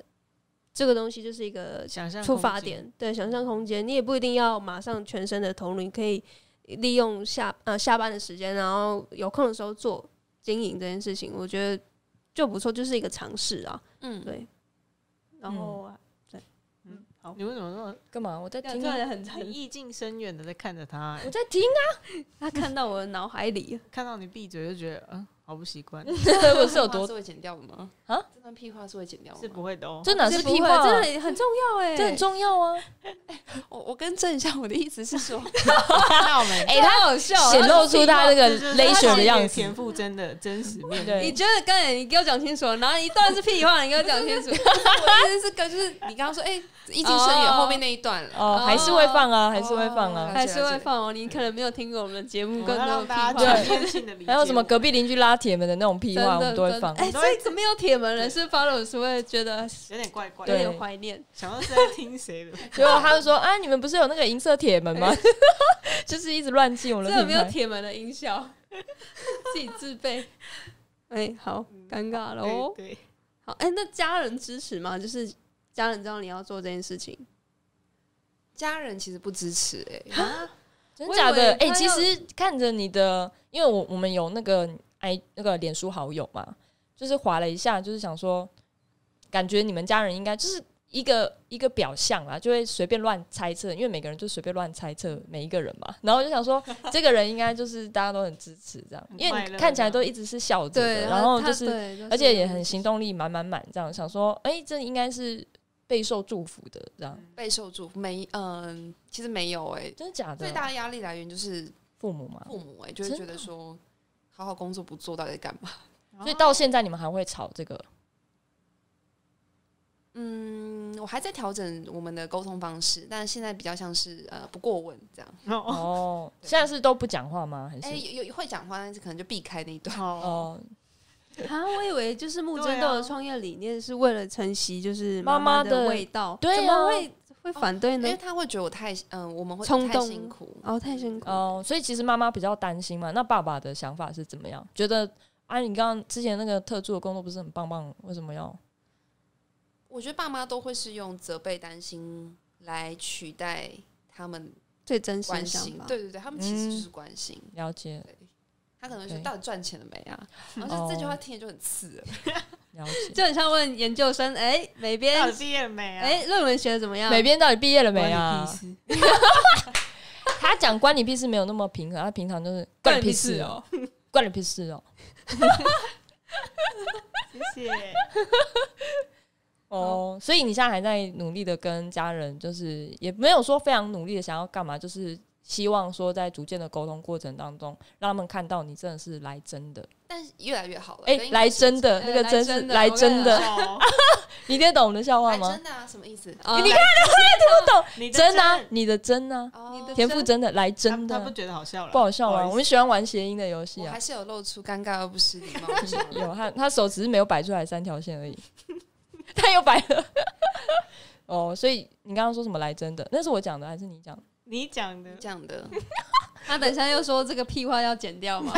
这个东西就是一个想象出发点，对，想象空间。你也不一定要马上全身的投入，你可以利用下呃下班的时间，然后有空的时候做经营这件事情，我觉得就不错，就是一个尝试啊。嗯，对，然后、对，嗯，好，你为什么那么干嘛？我在听啊，然很，意境深远的在看着他、我在听啊。他看到我的脑海里，看到你闭嘴就觉得嗯，好不习惯，我是有多 是会剪掉的吗？啊？这段屁话是会剪掉的吗？是不会的哦。这哪是屁话？真的很重要哎、这很重要啊！我我更正一下，我的意思是说，哎，他好笑显露出他那个这就是 leisure 的样子田。馥甄的真实面对你觉得刚才你给我讲清楚，然后一段是屁话，你给我讲清楚。我的意思是跟就是你刚刚说，哎、一经深远哦后面那一段了。哦，还是会放啊，还是会放啊。还是会放哦，你可能没有听过我们的节目，更多的屁让大家话。还有什么隔壁邻居拉铁门的那种屁话，我们都会放。哎，都会这个没有铁门人是 follow 是会觉得有点怪怪有的，对点怀念。想到是在听谁的？结果他就说：“啊，你们不是有那个银色铁门吗？就是一直乱进我们这个没有。铁门的音效，自己自备。哎，好尴尬了哦。对对，好，哎，那家人支持吗？就是家人知道你要做这件事情，家人其实不支持、哎，真假的？哎、其实看着你的，因为我我们有那个 i 那个脸书好友嘛，就是划了一下，就是想说，感觉你们家人应该就是一个一个表象啦，就会随便乱猜测，因为每个人就随便乱猜测每一个人嘛。然后就想说，这个人应该就是大家都很支持这样，因为看起来都一直是笑着，的，然后就是而且也很行动力满满满，这样想说，哎、这应该是备受祝福的，这样备受祝福没？嗯、其实没有、哎，真的假的最？大的压力来源就是父母嘛，父母、哎，就会觉得说，好好工作不做，到底干嘛？所以到现在你们还会吵这个？嗯，我还在调整我们的沟通方式，但现在比较像是呃不过问这样。哦哦，现在是都不讲话吗？还哎、是有有会讲话，但是可能就避开那一段。哦，哦？啊，我以为就是木对真豆的啊创业理念是为了承袭就是妈妈妈的的味道，对啊怎么会会反对呢因为？他会觉得我太嗯、我们会冲动辛苦。哦，太辛苦。哦，所以其实妈妈比较担心嘛。那爸爸的想法是怎么样？觉得啊，你刚刚之前那个特助的工作不是很棒棒，为什么要？我觉得爸妈都会是用责备、担心来取代他们最真心的关心。对对对，他们其实就是关心。了解他可能会说到底赚钱了没啊？然后这句话听着就很刺耳。了解。就很像问研究生，哎，美编到，底毕业了没啊？哎，论文写的怎么样？美编到底毕业了没啊 他讲关你屁事没有那么平和，他平常就是关你屁事哦，关你屁事哦。谢谢。哦，所以你现在还在努力的跟家人，就是也没有说非常努力的想要干嘛，就是希望说在逐渐的沟通过程当中，让他们看到你真的是来真的，但是越来越好了。哎、来真的，哎那个真是来真的你真的，哦 你听得懂我们的笑话吗？真的啊？什么意思？哦你看不懂你的真啊，你的真啊，哦你的田馥甄的来真的，他他不觉得好笑了？不好笑吗？不好意思我们喜欢玩谐音的游戏啊我还，是有露出尴尬而不失礼貌的笑容。有他他手只是没有摆出来三条线而已，他又摆了。哦，所以你刚刚说什么来真的？那是我讲的还是你讲的？你讲的讲的，他等一下又说这个屁话要剪掉嘛？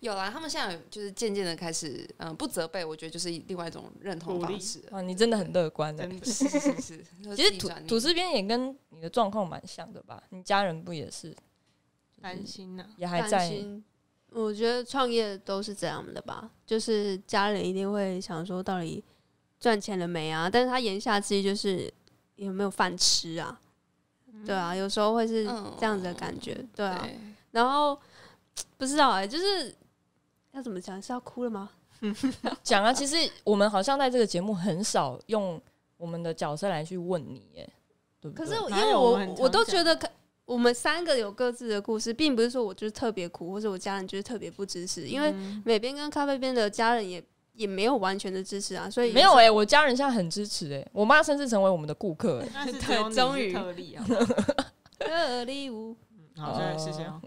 有啦，他们现在就是渐渐的开始，嗯、不责备，我觉得就是另外一种认同方式了。啊，你真的很乐观的。是是是是，其实土土司边也跟你的状况蛮像的吧？你家人不也是担心呐、担也还在？我觉得创业都是这样的吧，就是家人一定会想说，到底赚钱了没啊？但是他言下之意就是有没有饭吃啊？对啊，有时候会是嗯这样子的感觉，对啊。对，然后 不知道哎、就是要怎么讲？是要哭了吗？讲啊，其实我们好像在这个节目很少用我们的角色来去问你，耶，对不对？可是因为我我都觉得可，我们三个有各自的故事，并不是说我就是特别苦，或者我家人就是特别不支持，因为嗯美边跟咖啡边的家人也也没有完全的支持啊，所以没有哎、我家人现在很支持哎、我妈甚至成为我们的顾客哎、那是只有你终于特例啊。特礼物。好，谢谢谢谢哦。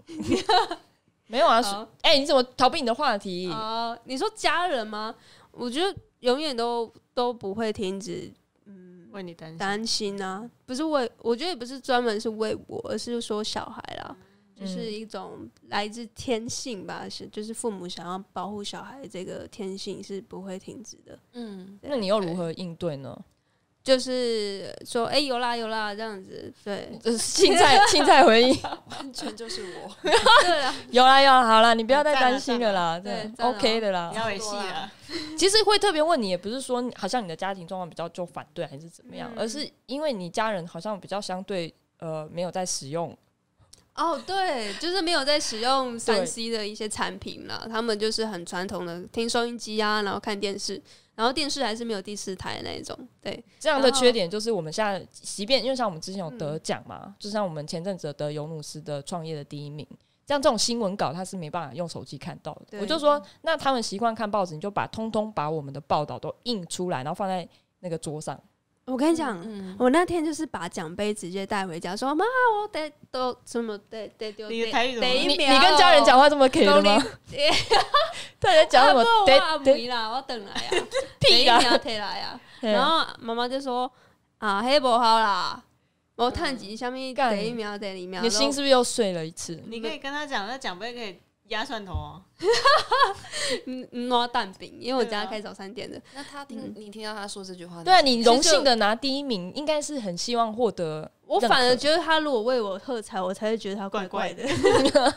没有啊，好哎、你怎么逃避你的话题？哦，你说家人吗？我觉得永远都都不会停止嗯为你担心，担心啊，不是为，我觉得也不是专门是为我，而是说小孩啦，嗯就是一种来自天性吧，是就是父母想要保护小孩这个天性是不会停止的。嗯，那你又如何应对呢？就是说，哎、有啦有啦，这样子，对。青菜青菜回应，完全就是我。对啊，有啦有啦，好啦，你不要再担心了啦，对，OK 的啦。不。要维系了，其实会特别问你，也不是说好像你的家庭状况比较就反对还是怎么样，嗯。而是因为你家人好像比较相对呃没有在使用，哦，对，就是没有在使用对三 C 的一些产品啦，他们就是很传统的听收音机啊，然后看电视，然后电视还是没有第四台那一种，对，这样的缺点就是我们现在，即便因为像我们之前有得嗯奖嘛，就像我们前阵子得尤努斯的创业的第一名，像这种新闻稿他是没办法用手机看到的。我就说，那他们习惯看报纸，你就把通通把我们的报道都印出来，然后放在那个桌上。我跟你讲，嗯，我那天就是把奖杯直接带回家，说妈，我得都什么得得丢，你的台语怎么你你得一秒跟家人讲话这么 K 的吗？大家 讲什么？我得阿得妹啦，我等来啊，屁啊得一秒摕来啊，嘿然后妈妈就说啊，黑不好啦，我探几下面干得一秒得一秒，你的心是不是又碎了一次？你可以跟他讲，那奖杯可以压蒜头哦。嗯拿蛋饼，因为我家开早餐店的，那他听你听到他说这句话，对啊，你荣幸的拿第一名，应该是很希望获得我反而觉得他如果为我喝彩，我才会觉得他怪怪的。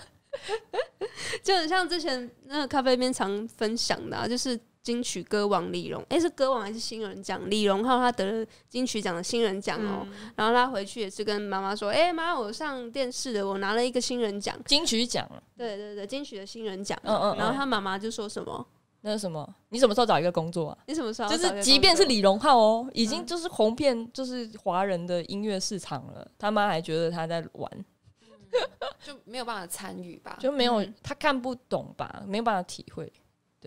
就很像之前那个咖啡边常分享的、啊，就是金曲歌王李荣，诶，是歌王还是新人奖？李荣浩他得了金曲奖的新人奖哦，嗯然后他回去也是跟妈妈说，诶，妈，我上电视了，我拿了一个新人奖。金曲奖。对对对，金曲的新人奖。嗯嗯，然后嗯他妈妈就说什么？那是什么？你什么时候找一个工作啊？你什么时候就是即便是李荣浩哦，已经嗯就是红遍就是华人的音乐市场了，他妈还觉得他在玩，就没有办法参与吧？就没有嗯他看不懂吧，没有办法体会。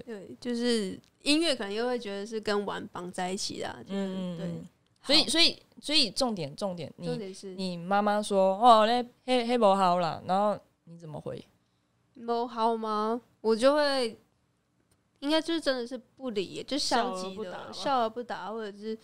对，就是音乐可能又会觉得是跟玩绑在一起的嗯嗯嗯。所以所以所以重点重点，你重点是你妈妈说哦，那黑黑不好了，然后你怎么回？不好吗？我就会，应该就是真的是不理，就消极的笑而不答，或者是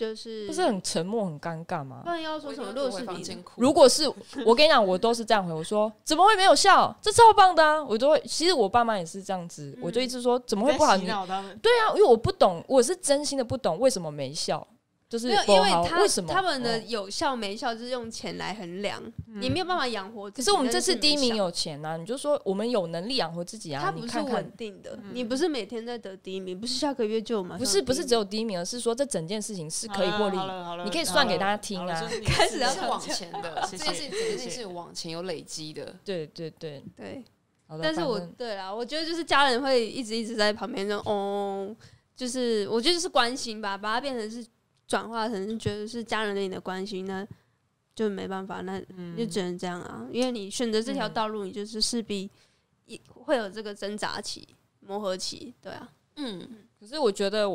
就是不是很沉默很尴尬吗不？然要说什么？如果是你呢，如果是我跟你讲，我都是这样回，我说怎么会没有笑？这超棒的啊！我都会，其实我爸妈也是这样子，我就一直说怎么会不好？你？对啊，因为我不懂，我是真心的不懂为什么没笑，就是没有，因为他为什么他们的哦有效没效就是用钱来衡量，嗯你没有办法养活自己。可是我们这次第一名有钱啊，你就说我们有能力养活自己啊，它不是稳，定的，嗯你不是每天在得第一名，不是下个月就有马上不是不是只有第一名，而是说这整件事情是可以获利好。了好了，你可以算给大家听啊开始要是往前的，这件事这件事情是往前有累积的。对对对，对。好的。但是我对啦，我觉得就是家人会一直一直在旁边就哦，就是我觉得就是关心吧，把它变成是转化成觉得是家人对你的关心，那就没办法，那嗯。就只能这样啊，因为你选择这条嗯。道路，你就是势必一会有这个挣扎期、磨合期，对啊，嗯，可是我觉得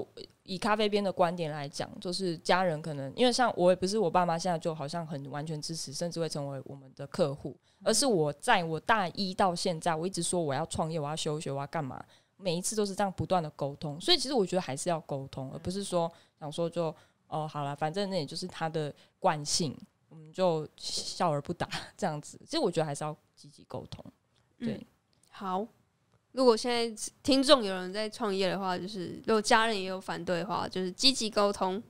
以咖啡边的观点来讲，就是家人可能因为像我也不是我爸妈现在就好像很完全支持，甚至会成为我们的客户，而是我在我大一到现在，我一直说我要创业，我要休学，我要干嘛，每一次都是这样不断的沟通，所以其实我觉得还是要沟通，而不是说想说就哦好了，反正那也就是他的惯性，我们就笑而不答这样子。其实我觉得还是要积极沟通。对嗯，好，如果现在听众有人在创业的话，就是如果家人也有反对的话，就是积极沟通。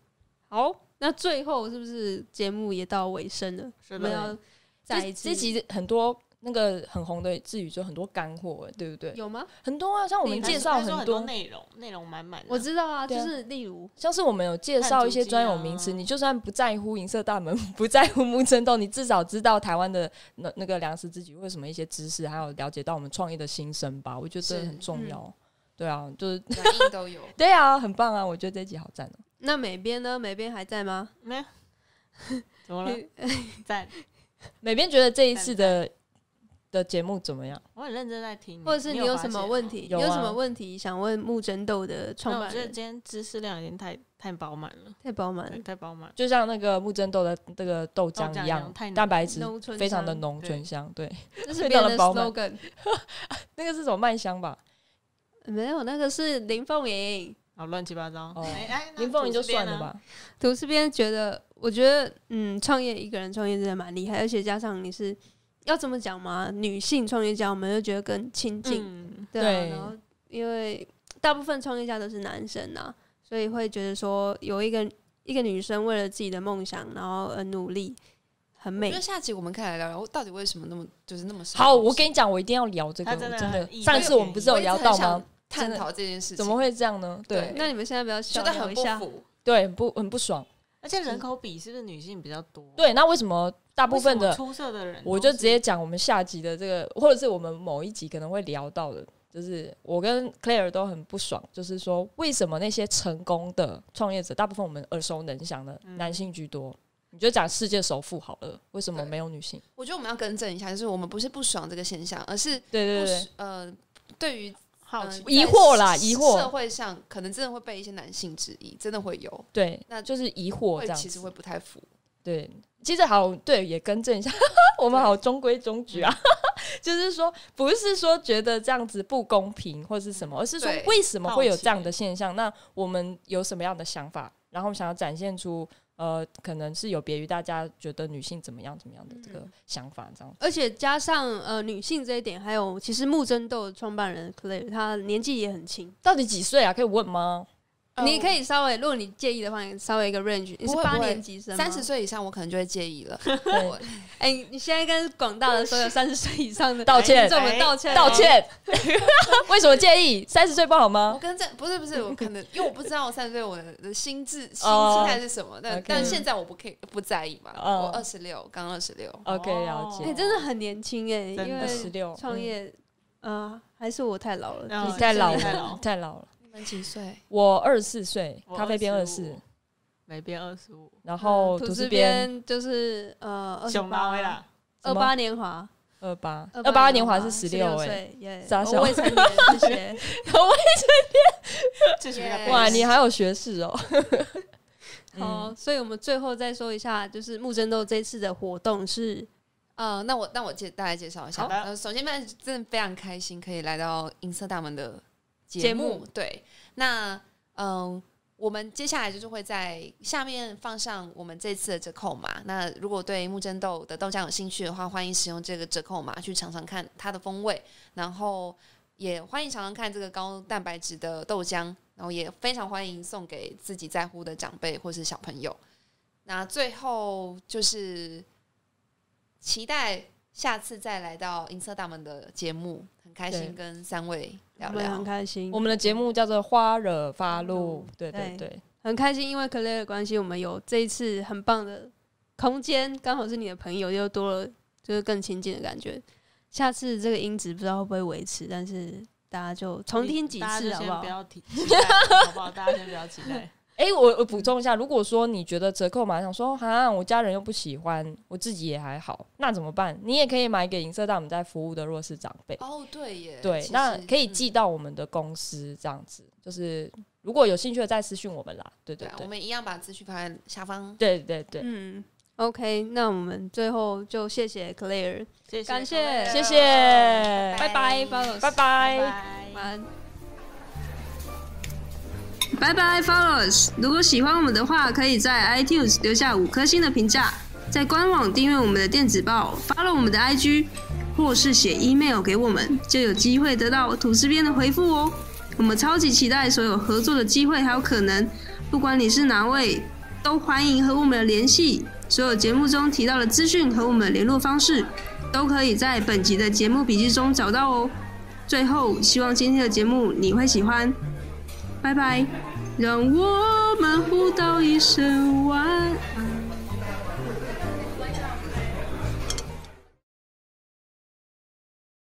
好，那最后是不是节目也到尾声了？是的，我们要再这一次这集很多那个很红的字语，就很多干货，对不对？有吗？很多啊，像我们介绍很多，内容，内容满满的。我知道啊，就是例如像是我们有介绍一些专有名词，你就算不在乎银色大门，不在乎木村豆，你至少知道台湾的那那个粮食自给为什么一些知识，还有了解到我们创业的心声吧。我觉得很重要。对啊，就是 都有。对啊，很棒啊！我觉得这集好赞哦、那美编呢？美编还在吗？没有，怎么了？在，美编觉得这一次的的节目怎么样？我很认真在听，或者是你有什么问题？题？有有什么问题想问木真豆的创办人？我觉得今天知识量有点太太饱满了，太饱满对，，太饱满。就像那个木针豆的这个豆浆一样一蛋白质非常的浓醇香。对，这 是非常的饱满。那个是什么麦香吧？没有，那个是林凤营。好乱七八糟。哦林凤营就？算了吧。吐司边觉得，我觉得，嗯，创业一个人创业真的蛮厉害，而且加上你是要这么讲嘛，女性创业家，我们就觉得更亲近，嗯，对啊。对然后，因为大部分创业家都是男生呐、所以会觉得说，有一个一个女生为了自己的梦想，然后而努力，很美我觉得。下集我们可以来聊聊，到底为什么那么就是那么少好，我跟你讲，我一定要聊这个，他真的我真的上次我们不是有聊到吗？探讨这件事情，怎么会这样呢？对对那你们现在不要小觉得很聊一下？不服？对，很不很不爽。而且人口比是不是女性比较多？对，那为什么大部分的出色的人，我就直接讲我们下集的这个，或者是我们某一集可能会聊到的，就是我跟 Claire 都很不爽，就是说为什么那些成功的创业者，大部分我们耳熟能详的嗯男性居多？你就讲世界首富好了，为什么没有女性？我觉得我们要更正一下，就是我们不是不爽这个现象，而是对对对呃，对于呃好奇。疑惑啦疑惑社会上可能真的会被一些男性质疑，真的会有，对，那就是疑惑这样其实会不太符。对，其实好，对，也更正一下，我们好中规中矩啊。就是说，不是说觉得这样子不公平或是什么，而是说为什么会有这样的现象？那我们有什么样的想法？然后想要展现出呃，可能是有别于大家觉得女性怎么样怎么样的这个想法，这样子。而且加上呃女性这一点，还有其实木真豆创办人 Claire，她年纪也很轻。到底几岁啊？可以问吗？你可以稍微，如果你介意的话，你稍微一个 range。你是八年级生三十？岁以上，我可能就会介意了。我，哎、你现在跟广大的所有三十岁以上的 道歉听众们道歉，道。歉。为什么介意？三十岁不好吗我？跟这不是不是，我可能因为我不知道我三十岁我的的心智心态是什么，但但现在我不可以不在意嘛。哦我二十六，刚二十六，OK，了哎、解。真的很年轻哎、因为十六创业，呃，还是我太老了。嗯你太老了，太老太老了。几岁？我二十四岁，我咖啡边二十25四，每边二十五，然后土司边边就是呃二十熊猫八啦，二八年华，二八，二二八年华是十六哎，岁，耶，傻笑我未成年，谢谢。这是比 Yeah 较哇，你还有学士哦。好，所以我们最后再说一下，就是木真豆这次的活动是呃，那我那我介大家介绍一下。呃，首先，们真的非常开心可以来到银色大门的节目。对，那嗯、我们接下来就是会在下面放上我们这次的折扣码。那如果对木真豆的豆浆有兴趣的话，欢迎使用这个折扣码去尝尝看它的风味，然后也欢迎尝尝看这个高蛋白质的豆浆，然后也非常欢迎送给自己在乎的长辈或是小朋友。那最后就是期待下次再来到银色大门的节目，很开心跟三位聊聊很聊。开心，我们的节目叫做《花惹发露露》，对对对对，很开心，因为 Claire 的关系，我们有这一次很棒的空间，刚好是你的朋友，又多了就是更亲近的感觉。下次这个音质不知道会不会维持，但是大家就重听几次好不好不？要提期待，好不好？大家先不要期待。哎，我我补充一下，如果说你觉得折扣码想说，哈，我家人又不喜欢，我自己也还好，那怎么办？你也可以买给银色大我们在服务的弱势长辈。哦，对耶，对那可以嗯寄到我们的公司这样子，就是如果有兴趣的再私讯我们啦。对对对啊，我对，们一样把资讯放在下方。对对对，嗯，OK，那我们最后就谢谢 Claire，谢谢，感谢谢谢，拜拜拜拜拜。拜。拜拜，Followers！如果喜欢我们的话，可以在 iTunes 留下五颗星的评价，在官网订阅我们的电子报，follow 我们的 IG。或是写 email 给我们，就有机会得到吐司边的回复哦。我们超级期待所有合作的机会还有可能，不管你是哪位，都欢迎和我们的联系。所有节目中提到的资讯和我们的联络方式，都可以在本集的节目笔记中找到哦。最后，希望今天的节目你会喜欢，拜拜。让我们互道一声晚安。